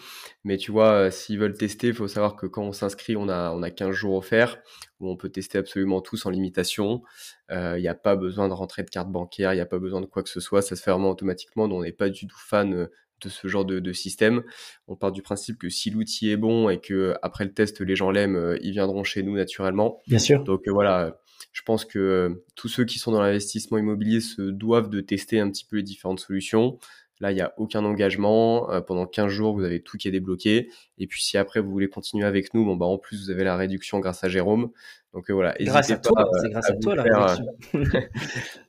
Mais tu vois, s'ils veulent tester, il faut savoir que quand on s'inscrit, on a, on a 15 jours offerts où on peut tester absolument tout sans limitation. Il n'y a pas besoin de rentrer de carte bancaire, il n'y a pas besoin de quoi que ce soit. Ça se fait vraiment automatiquement. Donc on n'est pas du tout fan de ce genre de, système. On part du principe que si l'outil est bon et que après le test les gens l'aiment, ils viendront chez nous naturellement. Bien sûr. Donc voilà, je pense que tous ceux qui sont dans l'investissement immobilier se doivent de tester un petit peu les différentes solutions. Là, il n'y a aucun engagement. Euh, pendant 15 jours, vous avez tout qui est débloqué. Et puis, si après, vous voulez continuer avec nous, bon, bah, en plus, vous avez la réduction grâce à Jérôme. Donc euh, voilà. Grâce à toi, c'est grâce à, toi la réduction.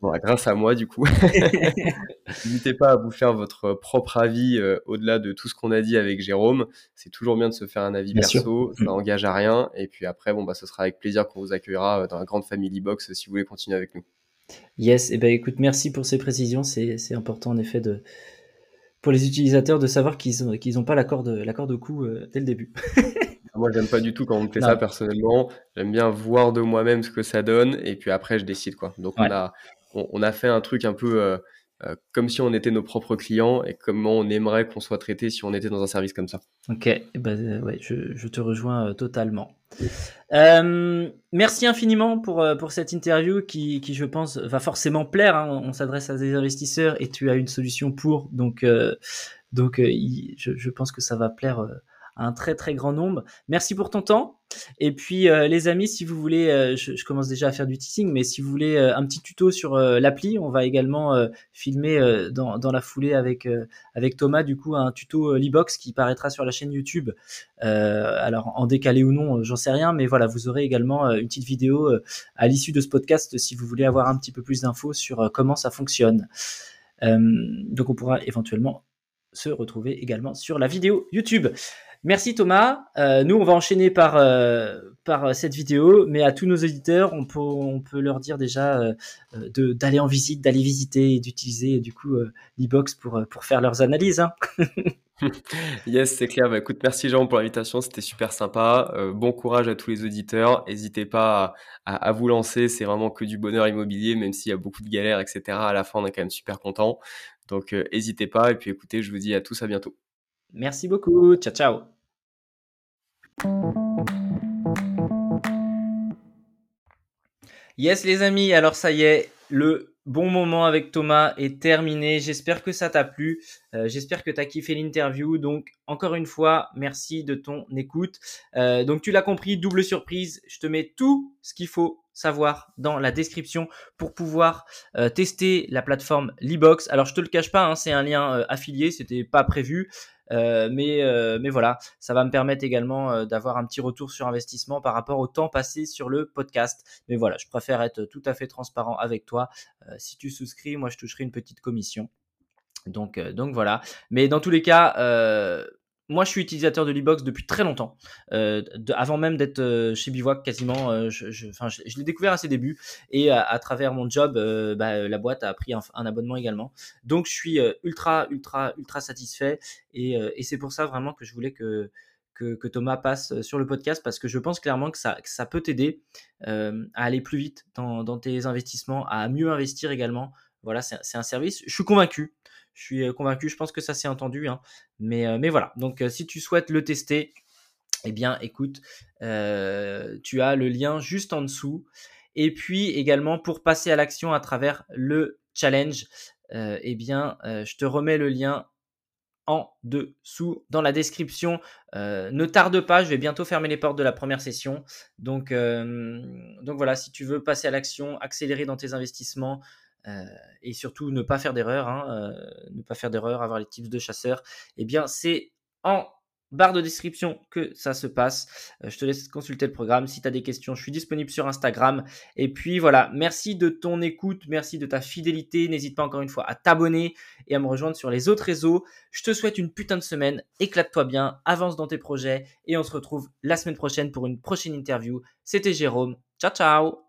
bon, grâce à moi, du coup. N'hésitez pas à vous faire votre propre avis euh, au-delà de tout ce qu'on a dit avec Jérôme. C'est toujours bien de se faire un avis perso. Ça n'engage à rien. Et puis après, bon, bah, ce sera avec plaisir qu'on vous accueillera dans la grande family box si vous voulez continuer avec nous. Yes, et eh ben écoute, merci pour ces précisions. C'est important en effet de, pour les utilisateurs de savoir qu'ils n'ont pas l'accord de, l'accord de coût euh, dès le début. Moi, j'aime pas du tout quand on fait ça personnellement. J'aime bien voir de moi-même ce que ça donne et puis après, je décide quoi. Donc, on, a, on, a fait un truc un peu euh, euh, comme si on était nos propres clients et comment on aimerait qu'on soit traité si on était dans un service comme ça. Ok, eh ben, ouais, je, je, te rejoins totalement. Euh, merci infiniment pour, pour cette interview qui, qui, je pense, va forcément plaire. Hein. On, s'adresse à des investisseurs et tu as une solution pour. Donc, donc je, je, pense que ça va plaire un très très grand nombre. Merci pour ton temps. Et puis euh, les amis, si vous voulez, euh, je, commence déjà à faire du teasing, mais si vous voulez euh, un petit tuto sur l'appli, on va également filmer dans, dans, la foulée avec avec Thomas du coup un tuto Libox qui paraîtra sur la chaîne YouTube. alors en décalé ou non, j'en sais rien, mais voilà, vous aurez également une petite vidéo à l'issue de ce podcast si vous voulez avoir un petit peu plus d'infos sur comment ça fonctionne. donc on pourra éventuellement se retrouver également sur la vidéo YouTube. Merci Thomas. Euh, nous, on va enchaîner par, euh, euh, cette vidéo, mais à tous nos auditeurs, on peut, on peut leur dire déjà d'aller en visite, d'aller visiter et d'utiliser du coup l'e-box pour, pour faire leurs analyses. Hein. yes, c'est clair. Bah, écoute, merci Jean pour l'invitation, c'était super sympa. bon courage à tous les auditeurs. N'hésitez pas à, à, vous lancer, c'est vraiment que du bonheur immobilier, même s'il y a beaucoup de galères, etc. À la fin, on est quand même super content. Donc, n'hésitez pas. Et puis, écoutez, je vous dis à tous à bientôt. Merci beaucoup. Ciao, ciao. Yes les amis, alors ça y est, le bon moment avec Thomas est terminé. J'espère que ça t'a plu. Euh, j'espère que tu as kiffé l'interview. Donc, encore une fois, merci de ton écoute. Euh, donc, tu l'as compris, double surprise. Je te mets tout ce qu'il faut savoir dans la description pour pouvoir euh, tester la plateforme Libox. Alors, je te le cache pas, hein, c'est un lien affilié. C'était pas prévu. Euh, mais, euh, mais voilà, ça va me permettre également euh, d'avoir un petit retour sur investissement par rapport au temps passé sur le podcast. Mais voilà, je préfère être tout à fait transparent avec toi. si tu souscris, moi je toucherai une petite commission. Donc, donc voilà. Mais dans tous les cas, moi, je suis utilisateur de l'e-box depuis très longtemps, euh, avant même d'être euh, chez Bivouac quasiment. Euh, je, l'ai découvert à ses débuts et à, travers mon job, bah, la boîte a pris un, abonnement également. Donc, je suis ultra, ultra, ultra satisfait et, c'est pour ça vraiment que je voulais que, que, Thomas passe sur le podcast parce que je pense clairement que ça, ça peut t'aider à aller plus vite dans, tes investissements, à mieux investir également. Voilà, c'est un service. Je suis convaincu. Je suis euh, convaincu, je pense que ça s'est entendu. Hein. Mais, euh, mais voilà, donc euh, si tu souhaites le tester, eh bien écoute, tu as le lien juste en dessous. Et puis également pour passer à l'action à travers le challenge, eh bien je te remets le lien en dessous dans la description. ne tarde pas, je vais bientôt fermer les portes de la première session. Donc voilà, si tu veux passer à l'action, accélérer dans tes investissements, euh, et surtout ne pas faire d'erreur, hein, euh, ne pas faire d'erreur, avoir les tips de chasseur, eh bien c'est en barre de description que ça se passe. Euh, je te laisse consulter le programme. Si tu as des questions, je suis disponible sur Instagram. Et puis voilà, merci de ton écoute, merci de ta fidélité. N'hésite pas encore une fois à t'abonner et à me rejoindre sur les autres réseaux. Je te souhaite une putain de semaine, éclate-toi bien, avance dans tes projets et on se retrouve la semaine prochaine pour une prochaine interview. C'était Jérôme. Ciao ciao